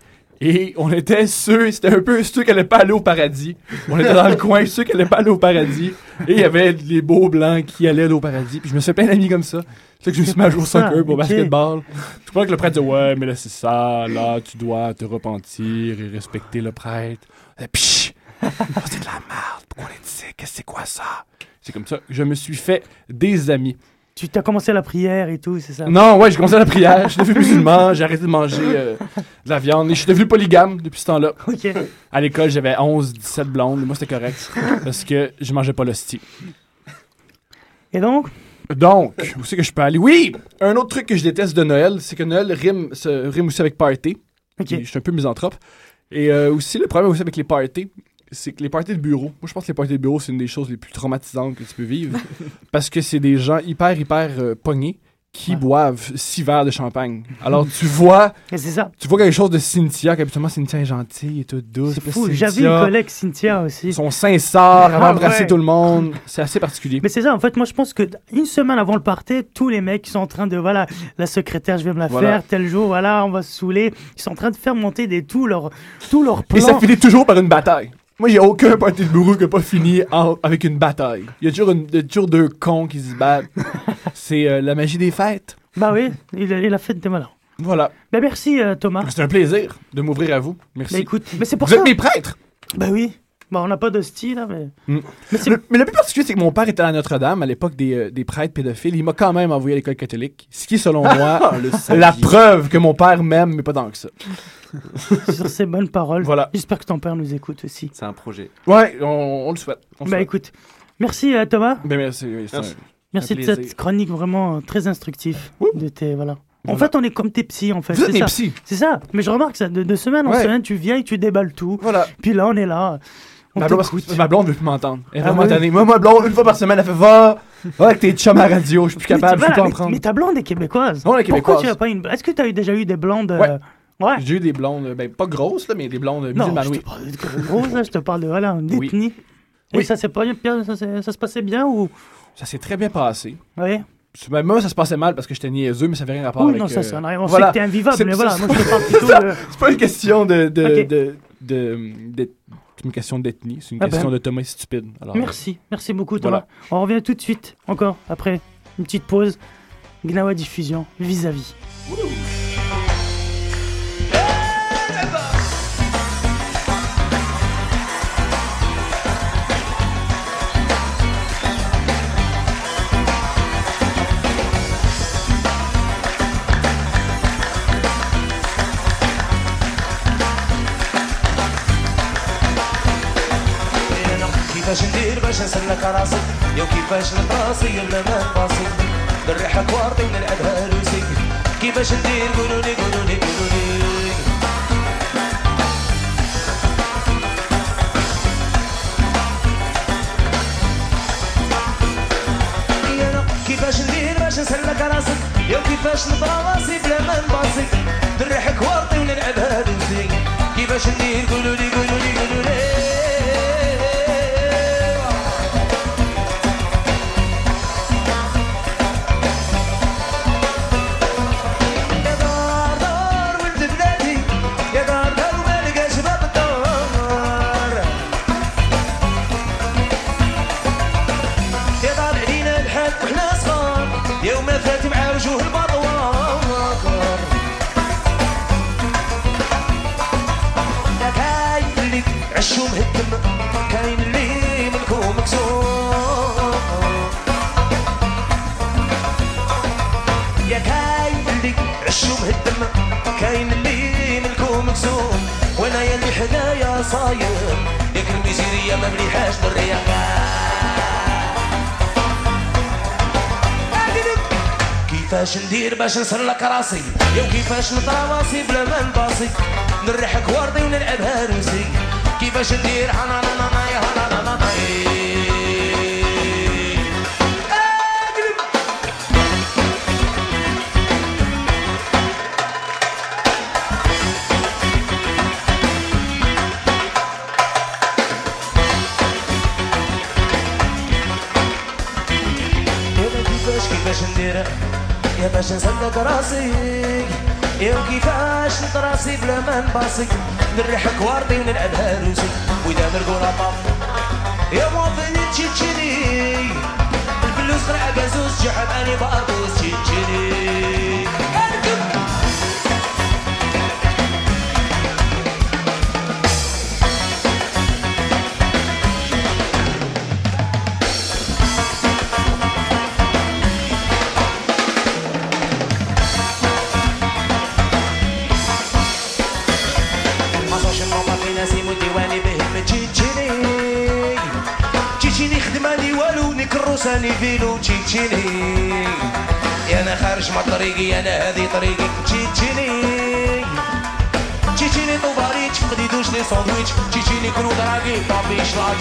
Et on était ceux, c'était un peu ceux qui allaient pas aller au paradis. On était dans le <laughs> coin, ceux qui allaient pas aller au paradis. Et il y avait les beaux blancs qui allaient aller au paradis. Puis je me suis fait plein d'amis comme ça. C'est que je me suis mis à jouer au ça, soccer, au ok. basketball. Je crois que le prêtre dit Ouais, mais là c'est ça, là tu dois te repentir et respecter le prêtre. Psh! Oh, c'est de la merde, pourquoi on est ici? Qu'est-ce que c'est quoi ça? C'est comme ça que je me suis fait des amis. Tu t'as commencé la prière et tout, c'est ça? Non, ouais, j'ai commencé la prière, je suis devenu musulman, j'ai arrêté de manger euh, de la viande et je suis devenu polygame depuis ce temps-là. Ok. À l'école, j'avais 11, 17 blondes, moi c'était correct parce que je mangeais pas l'hostie. Et donc? Donc, où c'est que je peux aller? Oui! Un autre truc que je déteste de Noël, c'est que Noël rime, se, rime aussi avec party. Ok. Et Je suis un peu misanthrope. Et euh, aussi, le problème aussi avec les parties, c'est que les parties de bureau, moi je pense que les parties de bureau, c'est une des choses les plus traumatisantes que tu peux vivre. <laughs> parce que c'est des gens hyper, hyper euh, pognés qui Ouais. boivent six verres de champagne. Alors, tu vois, <laughs> c'est ça. tu vois quelque chose de Cynthia, qu'habituellement, Cynthia est gentille et toute douce. C'est fou. J'avais une collègue Cynthia aussi. Son sincère, elle va Ah, embrasser ouais. tout le monde. C'est assez particulier. Mais c'est ça, en fait, moi je pense que une semaine avant le party, tous les mecs qui sont en train de, voilà, la secrétaire, je vais me la Voilà. faire, tel jour, voilà, on va se saouler. Ils sont en train de faire monter des tout leur, tout leur Et ça plan. finit toujours par une bataille. Moi, j'ai aucun party de bourreau qui n'a pas fini en- avec une bataille. Il y a toujours, une- il y a toujours deux cons qui se battent. <laughs> C'est euh, la magie des fêtes. Bah oui, il, a- il a fait des malins. Voilà. Bah merci euh, Thomas. C'est un plaisir de m'ouvrir à vous. Merci. Bah écoute, mais c'est pour vous ça. êtes mes prêtres. Bah oui. Bah on n'a pas d'hostie là, mais. Mm. Le- mais le plus particulier, c'est que mon père était à Notre-Dame à l'époque des, euh, des prêtres pédophiles. Il m'a quand même envoyé à l'école catholique. Ce qui, selon <laughs> moi, la preuve que mon père m'aime, mais pas tant que ça. <laughs> <laughs> sur ces bonnes paroles. Voilà. J'espère que ton père nous écoute aussi. C'est un projet. Ouais, on, on le souhaite. On Bah souhaite. écoute, merci euh, Thomas. Ben, merci. oui, Merci. de cette chronique vraiment euh, très instructive. Ouh. De tes, voilà. En Voilà. fait, on est comme tes psys en fait. Vous êtes C'est ça. psys. C'est ça. Mais je remarque ça de, de semaine en Ouais. semaine, tu viens et tu déballes tout. Voilà. Puis là, on est là. On Ma blonde, ma blonde veut plus m'entendre. Elle est Ah tannée. Moi, ma blonde, une fois par semaine, elle fait Va, va avec tes chums à radio. Je suis plus Mais capable, tu- je peux pas en mais- prendre. Mais ta blonde est québécoise. Non, elle est Pourquoi québécoise. tu as pas une. Est-ce que tu as déjà eu des blondes. euh, Ouais. J'ai des blondes, ben, pas grosses, là, mais des blondes non, musulmanes, je te parle de grosses, là, je te parle de d'ethnie. Oui. oui. ça s'est pas ça, ça se passait bien ou? Ça s'est très bien passé. Oui. Même ben, moi, ça se passait mal parce que j'étais niaiseux, mais ça n'avait rien à voir oui, avec... non, ça, ça. Euh, On voilà. sait que t'es invivable, mais voilà. <laughs> C'est pas une question de... de, de, de, c'est une question d'ethnie, c'est une ah question ben. de Thomas stupide. Alors, merci, merci beaucoup Thomas. Voilà. On revient tout de suite, encore après une petite pause. Gnawa Diffusion, vis-à-vis. vis. كيفاش نسلك راسي. يو كيفاش نطراسي ولا ما نباصي بالريحة كوارطي من الأبهى روسي كيفاش ندير؟ قولولي قولولي قولولي كيفاش ندير باش نسلك راسك يا كيفاش نبغى راسي بلا ما نباصي بالريح كوارطي ونلعبها دوزي كيفاش ندير؟ قولولي قولولي اللي عشو مهدم كاين اللي ملكو مكسوم وأنا يا اللي حدايا صاير ياك الميزيرية ما مليحاش بالرياح. كيفاش ندير باش نسلك راسي؟ يا كيفاش نطرا راسي بلا ما نباصي نريحك وردي ونلعبها روسي كيفاش ندير؟ هنا نا نا كيفاش نصدق راسي. يو كيفاش نطراسي بلا ما نباسي نريحك واردي ونلعب هاروسي وإذا مرقو طاف. يا موطني تشيتشيني الفلوس راه بازوس جحب أني باربوس تشيتشيني مستني فيلو تشيتشيني يا أنا خارج من طريقي أنا هذه طريقي. تشيتشيني تشيتشيني تجي تجيني فقدي دوش لي ساندويتش. تشيتشيني كرو كنو دراكي بابي شلا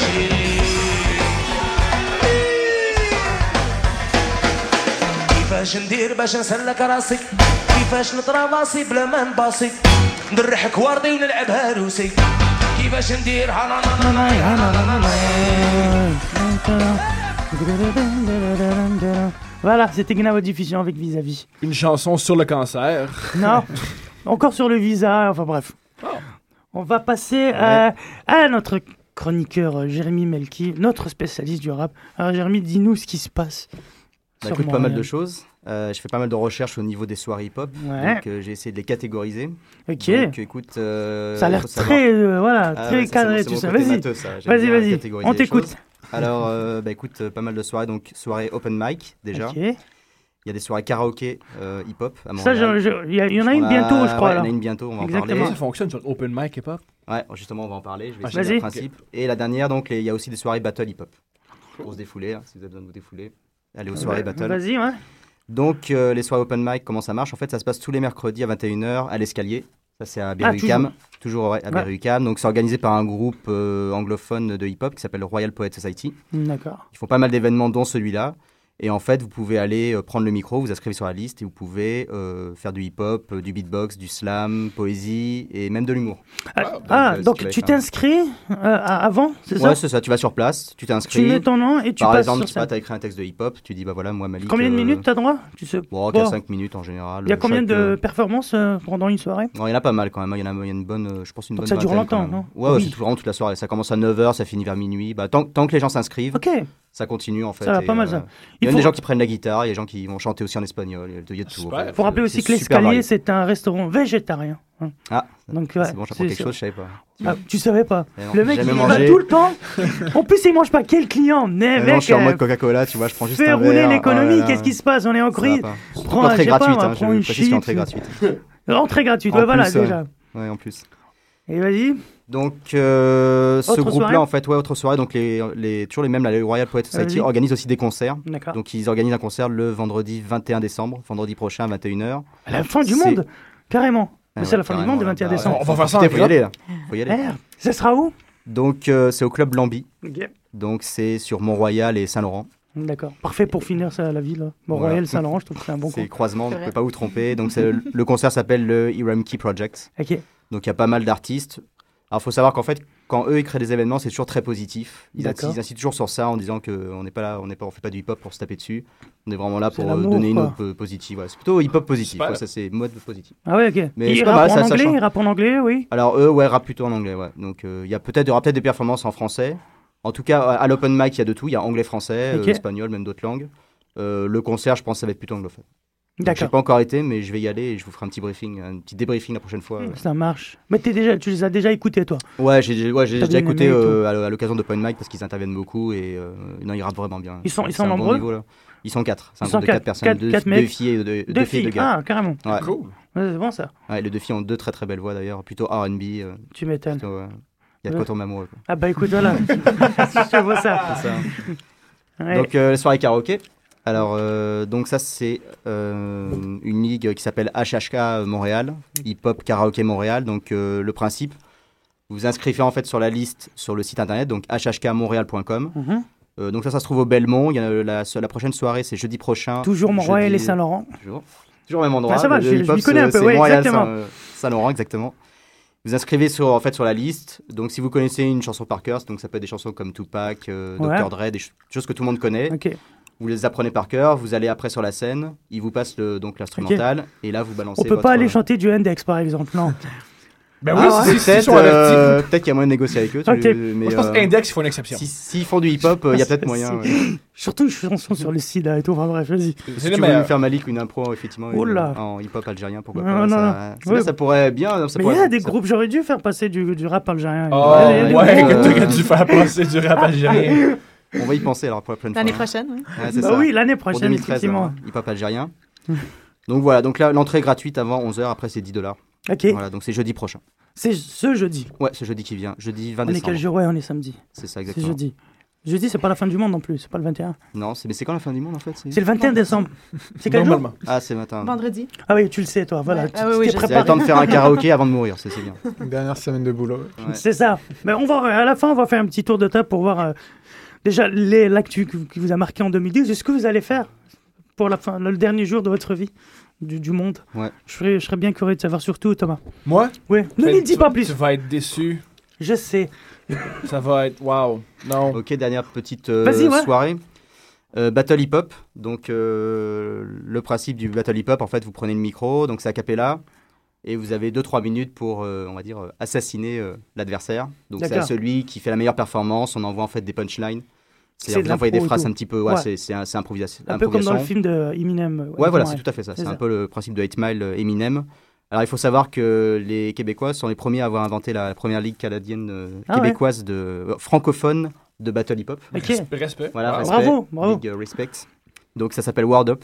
كيفاش ندير باش نسلك راسي؟ كيفاش نطرا باسي بلا ما نباصي نرحك وردي ونلعبها روسي كيفاش ندير؟ هانا نانا نانا نانا Voilà, c'était Gnawa Diffusion avec Vis-à-vis. Une chanson sur le cancer. Non, <laughs> encore sur le visa, enfin bref. Oh. On va passer à, à notre chroniqueur euh, Jérémy Melki, notre spécialiste du rap. Alors Jérémy, dis-nous ce qui se passe. Bah, écoute, pas mal de choses. Euh, je fais pas mal de recherches au niveau des soirées hip-hop. Ouais. Donc euh, j'ai essayé de les catégoriser. Ok. Donc écoute. euh, Ça a l'air très, euh, voilà, Ah très cadré, ça. côté Vas-y, vas-y, vas-y. On t'écoute. Alors, euh, bah, écoute, euh, pas mal de soirées. Donc, soirée open mic, déjà. Ok. Il y a des soirées karaoké euh, hip-hop à Ça, Montréal. il y, en a une bientôt, je crois. ouais, là. Il y en a une bientôt, on va en Exactement. parler. Ça fonctionne sur Open Mic hip-hop? Ouais, justement, on va en parler. Je vais Ah, expliquer vas-y. le principe. Et la dernière, donc, il y a aussi des soirées battle hip-hop. Pour se défouler, hein, si vous avez besoin de vous défouler. Allez aux soirées battle. Vas-y, ouais. Donc, euh, les soirées open mic, comment ça marche? En fait, ça se passe tous les mercredis à 21h à l'escalier. Ça, c'est à Berry-UQAM. toujours. ouais, à Ouais. Donc, c'est organisé par un groupe euh, anglophone de hip-hop qui s'appelle le Royal Poet Society. D'accord. Ils font pas mal d'événements, dont celui-là. Et en fait, vous pouvez aller euh, prendre le micro, vous inscrivez sur la liste et vous pouvez euh, faire du hip-hop, euh, du beatbox, du slam, poésie et même de l'humour. Ah, Donc, ah, euh, donc tu t'inscris euh, avant, c'est ça? Ouais, c'est ça. Tu vas sur place, tu t'inscris. Tu mets ton nom et tu Par passes exemple, sur tu t'as écrit un texte de hip-hop, tu dis bah voilà, moi Malik. Combien de euh, minutes t'as droit? Tu sais Bon, Bon. 5 minutes en général. Il y a combien Chaque, de performances euh, pendant une soirée? Bon, il y en a pas mal quand même. Il y en a, il y a une bonne, je pense une Donc bonne ça dure longtemps, non? Ouais, ouais, Oui. c'est tout- vraiment toute la soirée. Ça commence à 9h, ça finit vers minuit. Bah, tant, tant que les gens s'inscrivent, Ok. Ça continue en fait. Ça va pas mal, euh, ça. Il y Il a faut- des gens qui prennent la guitare, il y a des gens qui vont chanter aussi en espagnol. Il y a de- il y a de tout. Fait. faut rappeler aussi que l'escalier, c'est un restaurant végétarien. hein. Ah, Donc, ouais, c'est bon, j'apprends quelque chose, je savais pas. Ah, tu savais pas non, Le mec, il y mangé. va tout le temps. <laughs> en plus, il mange pas. Quel client Mais non, mec, je suis en euh, mode Coca-Cola, tu vois, je prends juste fais un rouler l'économie. Oh. Qu'est-ce qui se passe? On est en crise. Prends, Entrée gratuite, hein, prends je précise gratuite. <laughs> Entrée gratuite, voilà, euh, déjà. Ouais, en plus. Et vas-y. Donc, euh, ce groupe-là, en fait, ouais, autre soirée, donc les, les, toujours les mêmes, les Royal Poet Society organise aussi des concerts. D'accord. Donc, ils organisent un concert le vendredi 21 décembre, vendredi prochain à 21h. À la fin du monde, carrément. Mais Ah c'est ouais, la fin du monde, le là. 21 Bah, décembre. On va faire ça en Faut y club. aller, là. Faut y aller. Merde. Ça sera où? Donc, euh, c'est au Club Lambi. Ok. Donc, c'est sur Mont-Royal et Saint-Laurent. D'accord. Parfait pour finir ça, la ville. Bon, Voilà. Royal Saint-Laurent, je trouve que c'est un bon c'est coup. le croisement, C'est vous ne pouvez pas vous tromper. Donc, c'est le, <laughs> le concert s'appelle le Iram Key Project. Ok. Donc, il y a pas mal d'artistes. Alors, il faut savoir qu'en fait, quand eux, ils créent des événements, c'est toujours très positif. Ils ils insistent toujours sur ça en disant qu'on n'est pas là, on n'est pas, on fait pas du hip-hop pour se taper dessus. On est vraiment là C'est pour euh, donner une note euh, positive. Ouais, c'est plutôt hip-hop positif. Ouais, ça, c'est mode positif. Ah ouais, ok. Mais ils c'est pas rappent en ça- anglais, ils rappent en anglais, oui. Alors, eux, ouais, rap plutôt en anglais, ouais. Donc, euh, il y a peut-être, il y aura peut-être des performances en français. En tout cas, à l'open mic, il y a de tout. Il y a anglais-français, euh, espagnol, même d'autres langues. Euh, le concert, je pense, que ça va être plutôt anglophone. Je n'ai D'accord. pas encore été, mais je vais y aller et je vous ferai un petit briefing, un petit débriefing la prochaine fois. Ça marche. Mais déjà, tu les as déjà écoutés, toi? Ouais, j'ai j'ai- ouais, j'ai déjà bien écouté euh, à l'occasion d'Open Mic parce qu'ils interviennent beaucoup et euh, non, ils rappent vraiment bien. Ils sont- ils C'est sont un bon nombreux niveau, là. Ils sont quatre. C'est un Ils groupe sont de quatre personnes, quatre- deux, quatre deux mecs. filles et deux, deux Deux filles et filles. gars. Ah, carrément. Ouais. Cool. Ouais, c'est bon, ça. Ouais, les deux filles ont deux très très belles voix d'ailleurs, plutôt R&B. euh, Tu m'étonnes. Il y a de quoi tomber amoureux. quoi. Ah bah écoute, voilà. <laughs> <laughs> je vois ça. C'est ça. Ouais. Donc euh, les soirées karaoké. Alors euh, donc ça c'est euh, une ligue qui s'appelle HHK Montréal, Hip Hop Karaoké Montréal. Donc euh, le principe, vous vous inscrivez en fait sur la liste sur le site internet donc hhkmontréal.com. Euh, donc ça ça se trouve au Belmont. Il y a la, la prochaine soirée c'est jeudi prochain. Toujours Mont-Royal Jeudi- et Saint-Laurent. Toujours, toujours au même endroit. Ah, ça va, Le- je- je connais un c'est- peu, c'est ouais, Montréal, exactement. Saint- Saint-Laurent exactement. Vous inscrivez sur, en fait, sur la liste. Donc, si vous connaissez une chanson par cœur, donc ça peut être des chansons comme Tupac, euh, Ouais. Dr. Dre, des ch- choses que tout le monde connaît. Vous les apprenez par cœur, vous allez après sur la scène, ils vous passent le- donc l'instrumental, et là vous balancez. On peut votre- pas aller chanter du Index, par exemple, non. <laughs> Ben Ah, oui, ouais, si- si- s'ils peut-être euh, qu'il y a moyen de négocier avec eux. tu- mais, Moi, je pense euh, qu'Index, il faut une exception. si- S'ils font du hip-hop, il y a peut-être moyen. Si. ouais. <laughs> Surtout une chanson sur le sida et tout. Enfin bref, vas-y. Si tu veux nous faire Malik une impro, effectivement, Oh une- là. en hip-hop algérien, pourquoi Non, pas. non, ça, non. Ouais. ça pourrait bien. ça Mais il y a des ça- groupes, j'aurais dû faire passer du, du rap algérien. Oh, ouais, que euh, t'aurais dû faire passer du rap algérien. On va y penser alors pour la prochaine fois. L'année prochaine, oui. Ouais, c'est Bah oui, l'année prochaine, 2013, effectivement. hein, hip-hop algérien. donc voilà, donc là, l'entrée est gratuite avant 11h, après c'est 10 dollars. Ok, Voilà, donc c'est jeudi prochain. c'est ce jeudi. Ouais, c'est jeudi qui vient, jeudi 20 On est décembre. quel jour? Ouais, on est samedi. C'est ça, C'est exactement. jeudi. Jeudi, c'est pas la fin du monde non plus, c'est pas le 21. Non, c'est mais c'est quand la fin du monde en fait? C'est le 21 décembre. C'est quel jour? Ah, c'est matin. Vendredi. Ah oui, tu le sais, toi, voilà. Ouais. tu Ah oui, oui, préparé. le temps de faire un karaoké avant de mourir, c'est c'est bien. Une dernière semaine de boulot. Ouais. C'est ça. Mais on va, à la fin, on va faire un petit tour de table pour voir euh, déjà les- l'actu qui vous a marqué en 2010. Est-ce que vous allez faire pour la fin, le dernier jour de votre vie? Du, du monde. Ouais. Je serais, je serais bien curieux de savoir surtout, Thomas. Moi? Oui, ne Ben, lui dis pas plus. Tu vas être déçu. Je sais. Ça va être. Waouh. Non. Ok, dernière petite euh, ouais. soirée. Euh, battle hip hop. Donc, euh, le principe du battle hip hop, en fait, vous prenez le micro, donc c'est a cappella, et vous avez 2-3 minutes pour, euh, on va dire, assassiner euh, l'adversaire. Donc, c'est à celui qui fait la meilleure performance. On envoie en fait des punchlines. C'est C'est-à-dire, de vous envoyez des phrases un petit peu. Ouais, Ouais. c'est- c'est un- c'est improvisation. Un peu comme dans le film de Eminem. Ouais, voilà, c'est tout à fait ça. C'est un peu le principe de 8 Mile euh, Eminem. Alors, il faut savoir que les Québécois sont les premiers à avoir inventé la première ligue canadienne euh, Ah ouais. québécoise de euh, francophone de battle hip hop. Ok. Respect. Voilà, Wow. respect, Bravo, bravo. Ligue euh, Respect. Donc ça s'appelle World Up.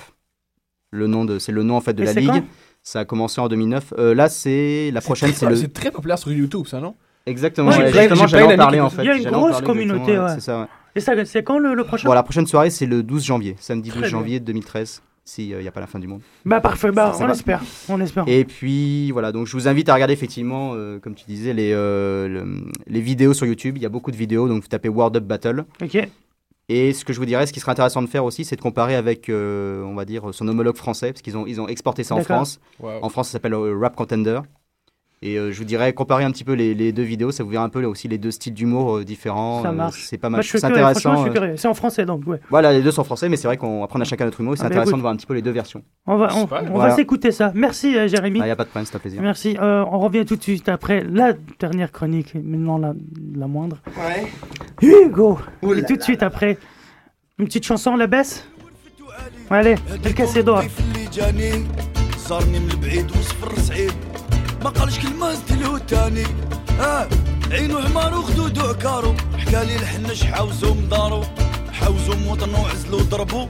Le nom de, c'est le nom en fait de Et la ligue. Ça a commencé en 2009. Euh, là, c'est la prochaine, c'est le C'est très populaire sur YouTube, ça, non? exactement. Ouais, ouais, j'ai j'allais en parler en fait. Il y a une grosse communauté, exactement, ouais. C'est ça. Et ça, c'est quand le, le prochain Bon, la prochaine soirée, c'est le 12 janvier, samedi 12 Très bien. janvier 2013. S'il n'y a pas la fin du monde. Bah parfait, bah, Ça on espère. On espère. Et puis voilà, donc je vous invite à regarder effectivement, euh, comme tu disais, les, euh, le- les vidéos sur YouTube. Il y a beaucoup de vidéos, donc vous tapez World Up Battle. Ok. Et ce que je vous dirais, ce qui serait intéressant de faire aussi, c'est de comparer avec, euh, on va dire, son homologue français, parce qu'ils ont, ils ont exporté ça en. France. Wow. En France, ça s'appelle euh, Rap Contender. Et euh, je vous dirais, comparer un petit peu les, les deux vidéos, ça vous verra un peu là, aussi les deux styles d'humour euh, différents. Ça Euh, marche. c'est pas Bah, mal. je suis c'est intéressant. je suis curieux. C'est en français donc, ouais. Voilà, les deux sont français, mais c'est vrai qu'on apprend à chacun notre humour. et C'est Ah intéressant écoute. de voir un petit peu les deux versions. On va, on, va s'écouter ça. Merci, euh, Jérémy. Il n'y a pas de problème, c'est un plaisir. Merci. Euh, on revient tout de suite après la dernière chronique, maintenant la, la moindre. Ouais. Hugo Et tout de là. suite après, une petite chanson, la baisse? Allez, le casser d'or. ما قالش كلمة زدلو تاني. آه عينو حمار وخدودو عكارو حكالي الحنش حاوزو من دارو حاوزو موطنو عزلو ضربو.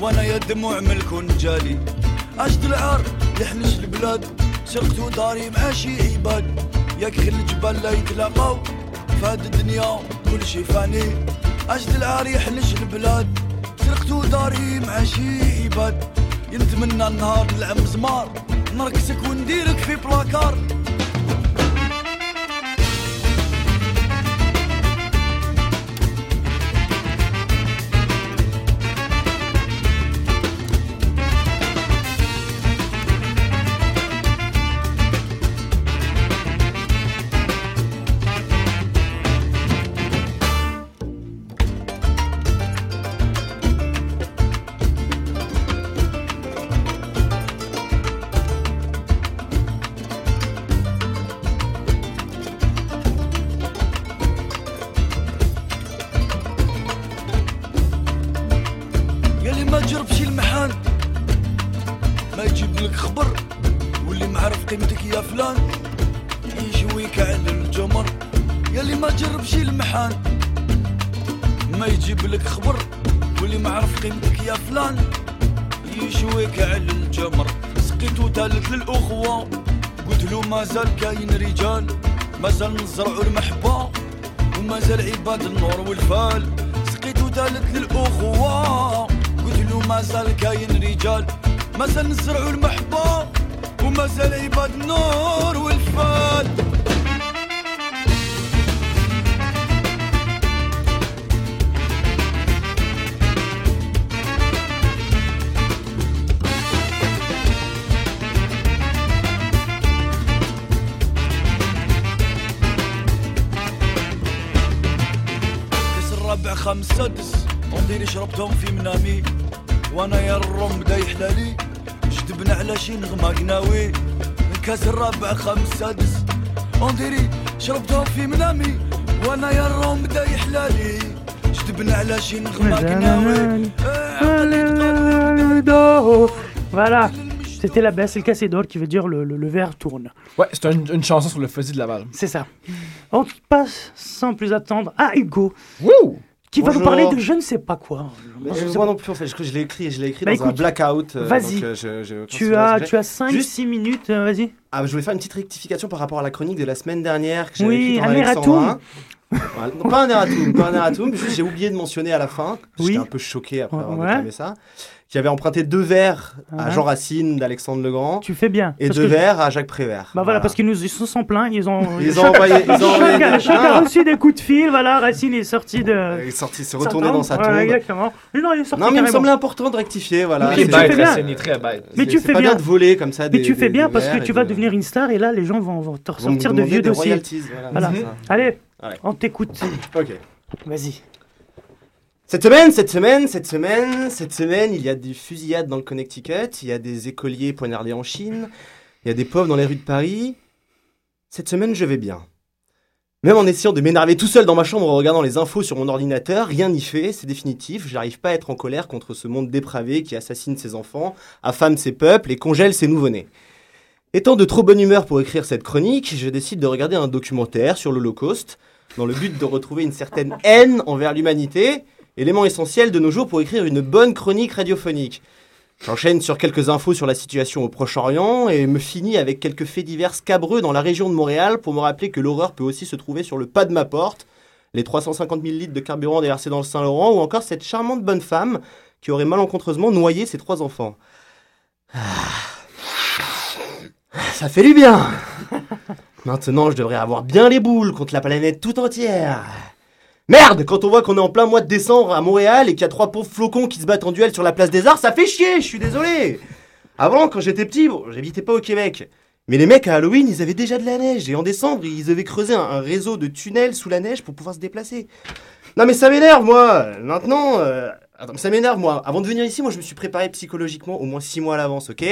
وأنا يا دموع ملكو نجالي. اجد العار يحنش البلاد. سرقتو داري مع شي عباد. ياك غير الجبال لا يتلاقاو. فهاد الدنيا كل شي فاني. اجد العار يحنش البلاد. سرقتو داري مع شي عباد. ينتمنى النهار نلعب مزمار نركسك ونديرك في بلاكار. يا فلان يشويك على الجمر. يا اللي ما تجرب شي المحان ما يجيب لك خبر. واللي ما عرف قيمتك يا فلان يشويك على الجمر. سقيتو تالت للأخوة قلت له ما زال كاين رجال. ما زال نزرعوا المحبة وما زال عباد النور والفال. سقيتو تالت للأخوة قلت له ما زال كاين رجال. ما زال نزرعوا المحبة ومازال يباد النور والفاد ربع خمسة دس عمري شربتهم في منامي وأنا يا الرم بدا يحلالي. جدبنا على شي نغمة قناوي كاس الرابع خمس سادس ونديري شربتهم في منامي وانا يا الروم بدا يحلالي جدبنا على شي نغمة قناوي Voilà, c'était la baisse, le casser d'or qui veut dire le, le, le verre tourne. Ouais, c'est un- une chanson sur le fusil de Laval. C'est ça. On passe sans plus attendre à Hugo, Wouh! Qui va nous parler de je ne sais pas quoi. Mais, Je moi pas. non plus, en fait, je, je l'ai écrit, je l'ai écrit Bah, dans un blackout. euh, vas-y. euh, Tu as, tu as 5-6 Juste- minutes, euh, vas-y. Ah, je voulais faire une petite rectification par rapport à la chronique de la semaine dernière que j'avais Oui, écrite en alexandrin. <laughs> Voilà. Non, pas un erratum, pas un erratum, j'ai oublié de mentionner à la fin, que Oui. j'étais un peu choqué après avoir Ouais. ça, qui avait emprunté deux vers à Ah. Jean Racine d'Alexandre le Grand Tu fais bien. et deux vers à Jacques Prévert. Bah voilà, parce qu'ils nous ils se sont plaints, ils ont Ils ont envoyé- ils ont chacun, a reçu des coups de fil, voilà, Racine est sorti de Il est sorti, s'est retourné dans sa tombe. Ouais, exactement. Non, il est sorti Non, mais il me semblait important de rectifier, voilà. Mais Il est tu fais bien. Racine, il est très bête. Mais C'est- tu fais pas bien. de voler comme ça Mais tu fais bien parce que tu vas de- devenir une star et là les gens vont, te ressortir de vieux dossiers. voilà. Allez, on t'écoute. Ok. Vas-y. Cette semaine, cette semaine, cette semaine, cette semaine, il y a des fusillades dans le Connecticut, il y a des écoliers poignardés en Chine, il y a des pauvres dans les rues de Paris. Cette semaine, je vais bien. Même en essayant de m'énerver tout seul dans ma chambre en regardant les infos sur mon ordinateur, rien n'y fait, c'est définitif, j'arrive pas à être en colère contre ce monde dépravé qui assassine ses enfants, affame ses peuples et congèle ses nouveau-nés. Étant de trop bonne humeur pour écrire cette chronique, je décide de regarder un documentaire sur l'Holocauste, dans le but de retrouver une certaine haine envers l'humanité, élément essentiel de nos jours pour écrire une bonne chronique radiophonique. J'enchaîne sur quelques infos sur la situation au Proche-Orient et me finis avec quelques faits divers scabreux dans la région de Montréal pour me rappeler que l'horreur peut aussi se trouver sur le pas de ma porte, les 350 000 litres de carburant déversés dans le Saint-Laurent ou encore cette charmante bonne femme qui aurait malencontreusement noyé ses trois enfants. Ah. Ça fait du bien Maintenant, je devrais avoir bien les boules contre la planète tout entière. Merde, quand on voit qu'on est en plein mois de décembre à Montréal et qu'il y a trois pauvres flocons qui se battent en duel sur la place des Arts, ça fait chier, je suis désolé. Avant, quand j'étais petit, bon, j'habitais pas au Québec. Mais les mecs à Halloween, ils avaient déjà de la neige et en décembre, ils avaient creusé un, réseau de tunnels sous la neige pour pouvoir se déplacer. Non mais ça m'énerve moi. Maintenant, euh, attends, ça m'énerve moi. Avant de venir ici, moi je me suis préparé psychologiquement au moins 6 mois à l'avance, ok?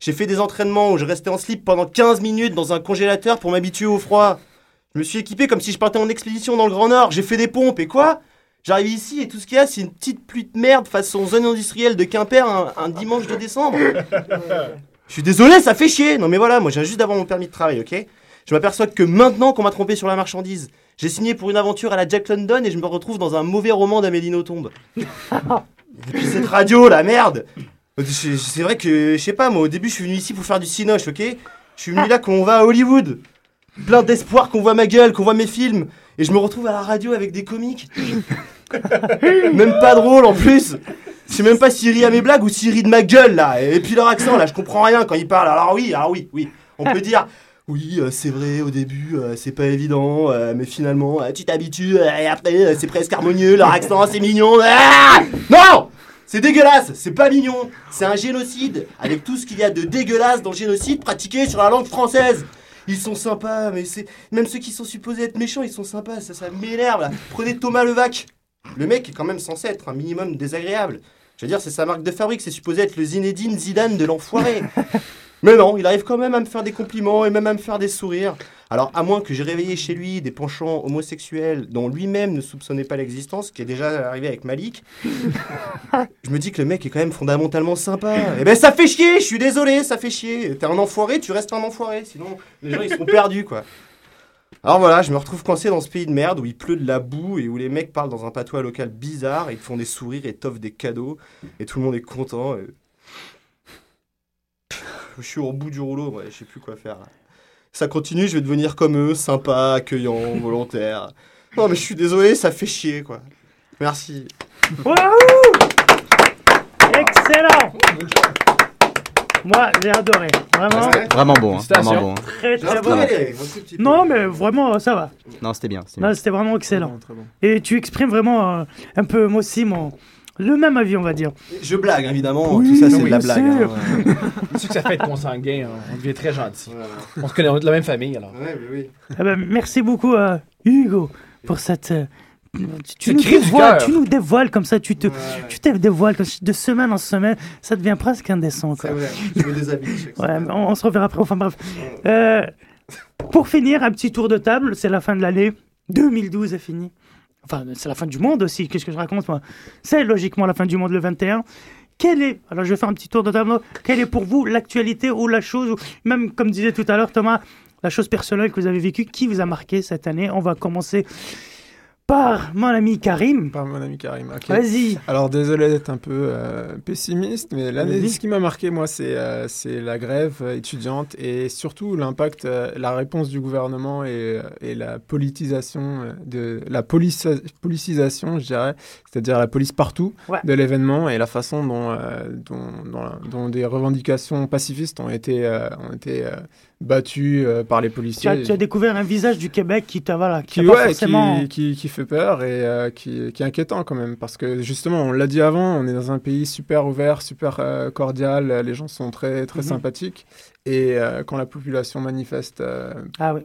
J'ai fait des entraînements où je restais en slip pendant 15 minutes dans un congélateur pour m'habituer au froid. Je me suis équipé comme si je partais en expédition dans le Grand Nord. J'ai fait des pompes et quoi? J'arrive ici et tout ce qu'il y a, c'est une petite pluie de merde façon zone industrielle de Quimper un, un dimanche de décembre. Je suis désolé, ça fait chier. Non mais voilà, moi j'ai juste d'avoir mon permis de travail, ok? Je m'aperçois que maintenant qu'on m'a trompé sur la marchandise, j'ai signé pour une aventure à la Jack London et je me retrouve dans un mauvais roman d'Amélie Nothomb. <laughs> et puis cette radio, la merde C'est c'est vrai que, je sais pas, moi au début je suis venu ici pour faire du cinoche, ok? Je suis venu là quand on va à Hollywood. Plein d'espoir qu'on voit ma gueule, qu'on voit mes films. Et je me retrouve à la radio avec des comiques. <laughs> même pas drôle en plus. Je sais même pas s'il rit à mes blagues ou s'il rit de ma gueule là. Et puis leur accent là, je comprends rien quand ils parlent. Alors oui, alors oui, oui. On peut dire, oui, euh, c'est vrai, au début, euh, c'est pas évident, euh, mais finalement, tu t'habitues, et après, c'est presque harmonieux, leur accent, c'est mignon. Ah non C'est dégueulasse, c'est pas mignon. C'est un génocide, avec tout ce qu'il y a de dégueulasse dans le génocide pratiqué sur la langue française. Ils sont sympas, mais c'est même ceux qui sont supposés être méchants, ils sont sympas. Ça, ça m'énerve là. Prenez Thomas Levac. Le mec est quand même censé être un minimum désagréable. Je veux dire, c'est sa marque de fabrique, c'est supposé être le Zinedine Zidane de l'enfoiré. Mais non, il arrive quand même à me faire des compliments et même à me faire des sourires. Alors, à moins que j'ai réveillé chez lui des penchants homosexuels dont lui-même ne soupçonnait pas l'existence, ce qui est déjà arrivé avec Malik, <laughs> je me dis que le mec est quand même fondamentalement sympa. Eh ben, ça fait chier, je suis désolé, ça fait chier. T'es un enfoiré, tu restes un enfoiré, sinon les gens ils seront perdus, quoi. Alors voilà, je me retrouve coincé dans ce pays de merde où il pleut de la boue et où les mecs parlent dans un patois local bizarre et ils te font des sourires et t'offrent des cadeaux et tout le monde est content. et- Je suis au bout du rouleau, ouais, je sais plus quoi faire. là. Ça continue, je vais devenir comme eux, sympa, accueillant, <laughs> volontaire. Non mais je suis désolé, ça fait chier quoi. Merci. Wouhou Excellent Moi, j'ai adoré. Vraiment. Vraiment bon, hein, vraiment bon. hein. Très, très un peu bon. Non, mais vraiment, ça va. Non, c'était bien. c'était vraiment excellent. Très bon. Et tu exprimes vraiment euh, un peu, moi aussi, mon... le même avis, on va dire. Je blague évidemment, Oui, tout ça c'est oui, de la blague. hein, ouais. <laughs> C'est sûr que ça fait être consanguin, hein. on devient très gentil. Voilà. On se connaît, on est de la même famille alors. Ouais, mais oui. Eh ben, merci beaucoup, euh, Hugo, pour cette. euh, tu, nous dévoiles, cœur. tu nous dévoiles comme ça, tu te, Ouais, tu te dévoiles comme de semaine en semaine, ça devient presque indécent. Quoi. C'est vrai, je me déshabille. on se reverra après. Enfin bref. Euh, pour finir, un petit tour de table. C'est la fin de l'année. 2012 est fini. Enfin, c'est la fin du monde aussi. Qu'est-ce que je raconte, moi? C'est logiquement la fin du monde le 21. Quelle est, alors je vais faire un petit tour de table, quelle est pour vous l'actualité ou la chose, ou même comme disait tout à l'heure Thomas, la chose personnelle que vous avez vécue, qui vous a marqué cette année? On va commencer par mon ami Karim. Par mon ami Karim, ok. Vas-y. Alors désolé d'être un peu euh, pessimiste, mais l'année, ce qui m'a marqué, moi, c'est euh, c'est la grève euh, étudiante et surtout l'impact, euh, la réponse du gouvernement et, euh, et la politisation, de la police, policisation, je dirais, c'est-à-dire la police partout Ouais. de l'événement et la façon dont, euh, dont, dont, dont des revendications pacifistes ont été, euh, ont été battues euh, par les Tu policiers. as, tu as découvert un visage du Québec qui t'a voilà, qui ouais, forcément. qui, qui, qui fait peur et euh, qui, qui est inquiétant quand même. Parce que justement, on l'a dit avant, on est dans un pays super ouvert, super euh, cordial, les gens sont très, très Mhm. sympathiques. Et quand la population manifeste Ah oui.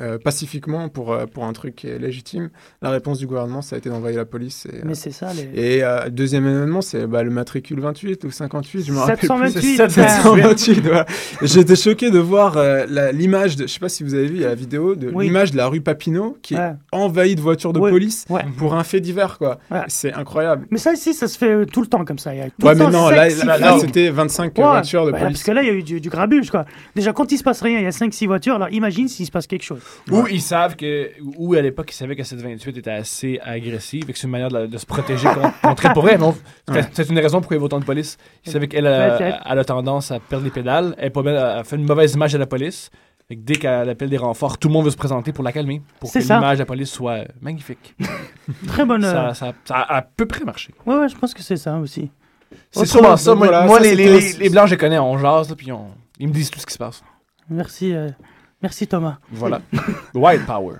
Euh, pacifiquement pour, euh, pour un truc qui est légitime, la réponse du gouvernement, ça a été d'envoyer la police. Et, Mais euh, c'est ça. Les... et euh, deuxième événement, c'est bah, le matricule 28 ou 58, je me rappelle 728, plus. ben. 728, voilà. J'étais choqué de voir euh, l'image, de, je sais pas si vous avez vu la vidéo, de Oui. l'image de la rue Papineau qui Ouais. est envahie de voitures de Ouais. police pour un fait divers, quoi. C'est incroyable. Mais ça ici, ça se fait euh, tout le temps comme ça. Il y a tout Ouais, le mais temps non, là, c'était 25 Ouais, voitures de bah, police. Parce que là, il y a eu du, du grabuge, quoi. Déjà, quand il se passe rien, il y a 5-6 voitures, alors imagine s'il se passe quelque chose. Ou ils savent que, ou à l'époque, ils savaient que cette 28 était assez agressive et que c'est une manière de, la- de se protéger contre, elle pour elle. Ouais. c'est une raison pourquoi il y avait autant de police. Ils savaient qu'elle a, a tendance à perdre les pédales. Elle, elle fait une mauvaise image à la police. Fait que dès qu'elle appelle des renforts, tout le monde veut se présenter pour la calmer, pour que l'image de la police soit magnifique. <laughs> Très bonne. euh, ça, ça- ça a à peu près marché. Ouais, ouais, je pense que c'est ça aussi. C'est sûrement ça. Moi, voilà, moi, ça, les, les, c'était- les- les blancs, je les connais, on jase, là, puis on- ils me disent tout ce qui se passe. Merci, euh, merci Thomas. Voilà. White Power.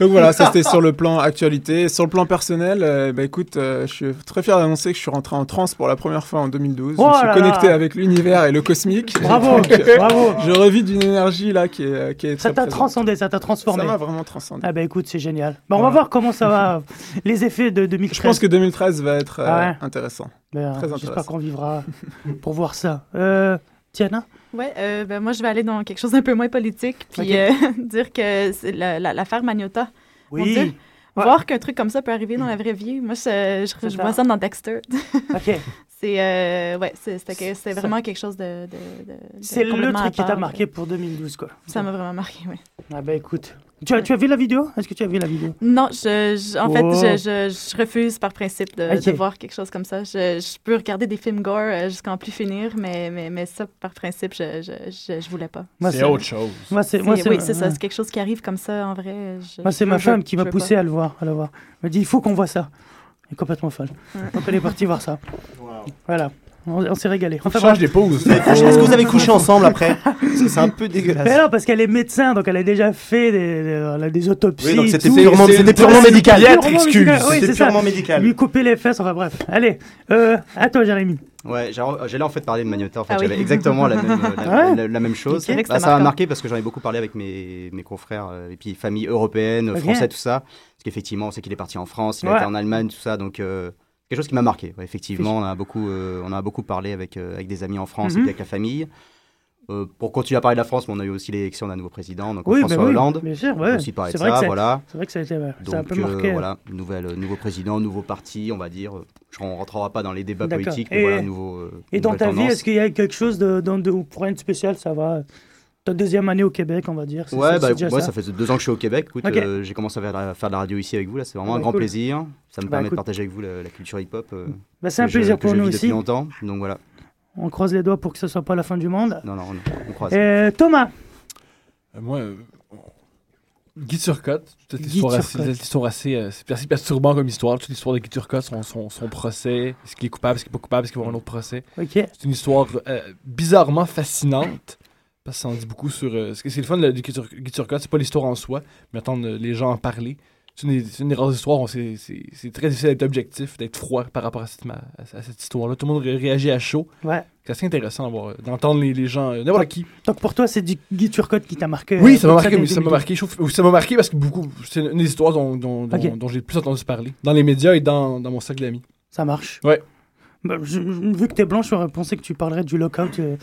Donc voilà, ça c'était sur le plan actualité. Sur le plan personnel, euh, bah écoute, euh, je suis très fier d'annoncer que je suis rentré en transe pour la première fois en 2012. Oh je me suis connecté là. avec l'univers et le cosmique. Bravo, Donc, euh, bravo. Je revis d'une énergie là qui est, qui est Ça t'a transcendé, ça t'a transformé. Ça m'a vraiment transcendé. Ah bah écoute, c'est génial. Bon, on va voir comment ça va, les effets de 2013. Je pense que 2013 va être euh, Ah ouais. intéressant. Ben, Très J'espère intéressant. qu'on vivra pour voir ça. Euh, Tiana? Ouais, euh, ben moi, je vais aller dans quelque chose d'un peu moins politique, puis euh, <laughs> dire que c'est la- l'affaire Magnota. Mon Oui. Dieu. Ouais. Voir qu'un truc comme ça peut arriver dans la vraie vie, moi, je, je, je vois ça dans Dexter. Ok. <laughs> c'est euh, ouais, c'est vraiment quelque chose de. de- de- de C'est le truc qui t'a marqué pour 2012, quoi. Ça m'a vraiment marqué, oui. Ah bah écoute. Tu as, tu as vu la vidéo? Est-ce que tu as vu la vidéo? Non, je, je- en fait, Oh. je, je, je refuse par principe de, voir quelque chose comme ça. Je, je peux regarder des films gore euh, jusqu'à en plus finir, mais, mais, mais ça, par principe, je, je, je, je voulais pas. C'est autre chose. Moi, c'est moi, c'est oui, c'est ça. C'est quelque chose qui arrive comme ça, en vrai. je- Moi, c'est ma femme qui m'a poussé pas. à le voir, à le voir. Elle m'a dit, il faut qu'on voit ça. Est complètement folle. Donc elle est partie voir ça. Voilà. On, on s'est régalé. Enfin, Change des pauses. Est-ce que vous avez couché ensemble après Parce que c'est un peu dégueulasse. Mais non, parce qu'elle est médecin, donc elle a déjà fait des, des, a autopsies. Oui, donc et c'était purement, purement médical. Excuse. C'était purement médical. Lui couper les fesses, enfin bref. Allez, euh, à toi, Jérémy. Ouais, j'ai- j'allais en fait parler de Magnota. En fait, Ah oui. j'avais exactement la même, la, Ouais. la- la même chose. Bah, ça m'a marqué parce que j'en ai beaucoup parlé avec mes, mes confrères euh, et puis famille européenne, français, tout ça. Parce qu'effectivement, on sait qu'il est parti en France, il a Ouais. été en Allemagne, tout ça. Donc, euh, quelque chose qui m'a marqué. Ouais, effectivement, on a beaucoup, euh, on a beaucoup parlé avec, euh, avec des amis en France Mhm. et avec la famille. Euh, pour continuer à parler de la France, on a eu aussi l'élection d'un nouveau président, donc Oui, François oui, Hollande. bien sûr, On ouais. aussi parler de ça, c'est- voilà. C'est vrai que ça a, été, ça a un Donc peu marqué. voilà, nouvelle, nouveau président, nouveau parti, on va dire. Je ne rentrera pas dans les débats politiques, Et- mais voilà, nouveau. Et dans ta vie, est-ce qu'il y a quelque chose de, de, de- pour rien de spécial Ça va? Ta deuxième année au Québec, on va dire. c'est- Ouais, c'est- bah, c'est déjà ouais, ça. ça fait deux ans que je suis au Québec. Écoute, euh, j'ai commencé à faire, de la- faire de la radio ici avec vous. Là, c'est vraiment Ouais, un grand cool. plaisir. Ça me Bah, permet écoute. de partager avec vous la, la culture hip-hop. euh, Bah, c'est un je- plaisir pour nous aussi. depuis longtemps. Donc voilà. On croise les doigts pour que ce soit pas la fin du monde. Non, non, on, on croise. Euh, Thomas, Euh, Moi, euh, Guy Turcotte, toute l'histoire assez, assez, euh, c'est assez perturbant comme histoire. Toute l'histoire de Guy Turcotte, son, son, son procès, est-ce qu'il est coupable, est-ce qu'il n'est pas coupable, est-ce qu'il va avoir un autre procès? C'est une histoire euh, bizarrement fascinante. Parce que ça en dit beaucoup sur. euh, c'est le fun de Guy Tur- Guy Turcotte, c'est pas l'histoire en soi, mais attendre euh, les gens en parler. C'est une, des- c'est une des rares histoires où c'est, très difficile d'être objectif, d'être froid par rapport à cette, ma- à, à cette histoire-là. Tout le monde ré- réagit à chaud. Ouais. C'est assez intéressant d'avoir- d'entendre les, les gens, euh, n'importe qui. Donc pour toi, c'est du Guy Turcotte qui t'a marqué. Oui, euh, ça m'a marqué, ça m'a 2012. marqué. Marqué parce que beaucoup, c'est une des histoires dont, dont, dont- Ok. dont j'ai le plus entendu parler. Dans les médias et dans, dans mon cercle d'amis. Ça marche. Ouais. Bah, je- je- vu que t'es blanc, j'aurais pensé que tu parlerais du lockout, euh,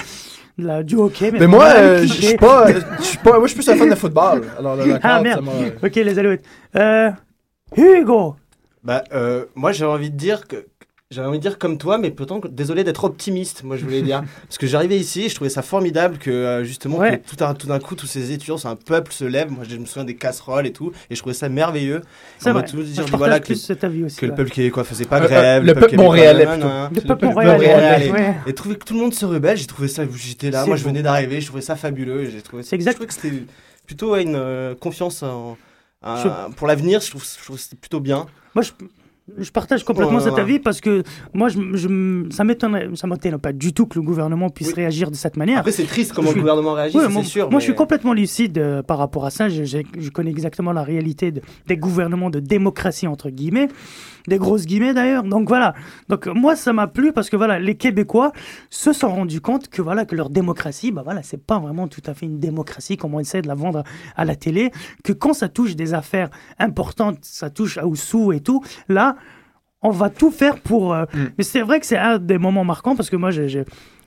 de la, du hockey. Mais, Mais moi, vraiment, euh, je suis pas, moi, je suis plus un fan de football. Alors, le Ah knockout, ça merde. Ok, les alouettes. Euh, Hugo. Bah, euh, moi, j'ai envie de dire que J'avais envie de dire comme toi, mais pourtant, désolé d'être optimiste, moi je voulais dire. <laughs> Parce que j'arrivais ici, je trouvais ça formidable que euh, justement, Ouais. que tout, un- tout d'un coup, tous ces étudiants, c'est un peuple se lève. Moi je me souviens des casseroles et tout, et je trouvais ça merveilleux. C'est vrai. tout Moi, dire, je voilà, que, plus cet avis aussi. que le peuple québécois faisait pas Euh, grève. euh, le peuple montréalais, nanana. Le peuple Le montréalais, ouais. Et trouver que tout le monde se rebelle, j'ai trouvé ça, j'étais là, moi je venais d'arriver, je trouvais ça fabuleux. J'ai trouvé, C'est exact. Je trouvais que c'était plutôt une euh, confiance en, pour l'avenir, je trouve, je trouve que c'était plutôt bien. Moi, je, je partage complètement Ouais, cet ouais. avis parce que moi, je, je- ça m'étonnerait, ça m'étonne pas du tout que le gouvernement puisse Oui. réagir de cette manière. Après, c'est triste comment Je le gouvernement réagit, Ouais, c'est sûr. moi, je suis complètement lucide euh, par rapport à ça. Je, connais exactement la réalité de- des gouvernements de démocratie, entre guillemets, des grosses guillemets d'ailleurs. Donc voilà. Donc moi, ça m'a plu parce que voilà, les Québécois se sont rendus compte que voilà, que leur démocratie, bah voilà, c'est pas vraiment tout à fait une démocratie comme on essaie de la vendre à la télé. Que quand ça touche des affaires importantes, ça touche à Oussou et tout, là, on va tout faire pour. euh, Mm. Mais c'est vrai que c'est un des moments marquants parce que moi, j'ai-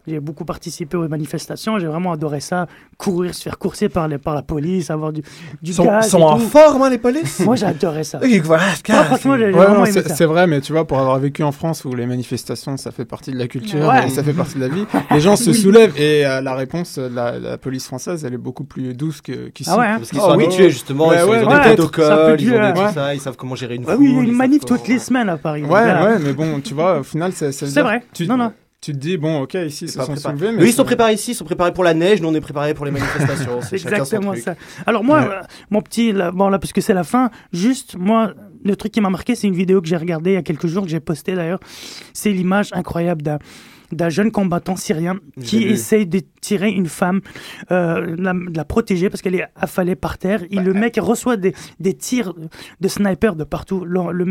j'ai beaucoup participé aux manifestations. J'ai vraiment adoré ça. Courir, se faire courser par, les, par la police, avoir du, du Ils sont, gaz. sont et en tout. forme, hein, les polices? Moi, j'ai adoré ça. Voilà, franchement, j'ai vraiment aimé c'est ça. c'est vrai, mais tu vois, pour avoir vécu en France où les manifestations, ça fait partie de la culture Ouais. et ça fait partie de la vie, les gens se <laughs> soulèvent et euh, la réponse de la, la police française, elle est beaucoup plus douce que- qu'ici. Ah ouais, hein. Parce qu'ils Oh, sont ouais. habitués justement, Ouais, ils, sont, ouais, ils ont ouais, des protocoles, ils ont tout ça, ils savent comment gérer une foule. oui, il y a ils une savent manif toutes les semaines à Paris. Ouais, ouais, mais bon, tu vois, au final, C'est dire- vrai. Tu, Non, non. Tu te dis, bon, ok, ici, ils se pas sont préparé. soulevés, mais Eux, ils sont préparés ici, ils sont préparés pour la neige, nous on est préparés pour les manifestations. <laughs> C'est exactement ça. Alors moi, Ouais. euh, mon petit, là, bon là parce que c'est la fin, juste moi, le truc qui m'a marqué, c'est une vidéo que j'ai regardée il y a quelques jours, que j'ai postée d'ailleurs. C'est l'image incroyable d'un d'un jeune combattant syrien qui essaye de tirer une femme, euh, de, la, de la protéger parce qu'elle est affalée par terre. Et le mec reçoit des, des tirs de sniper de partout. Le, le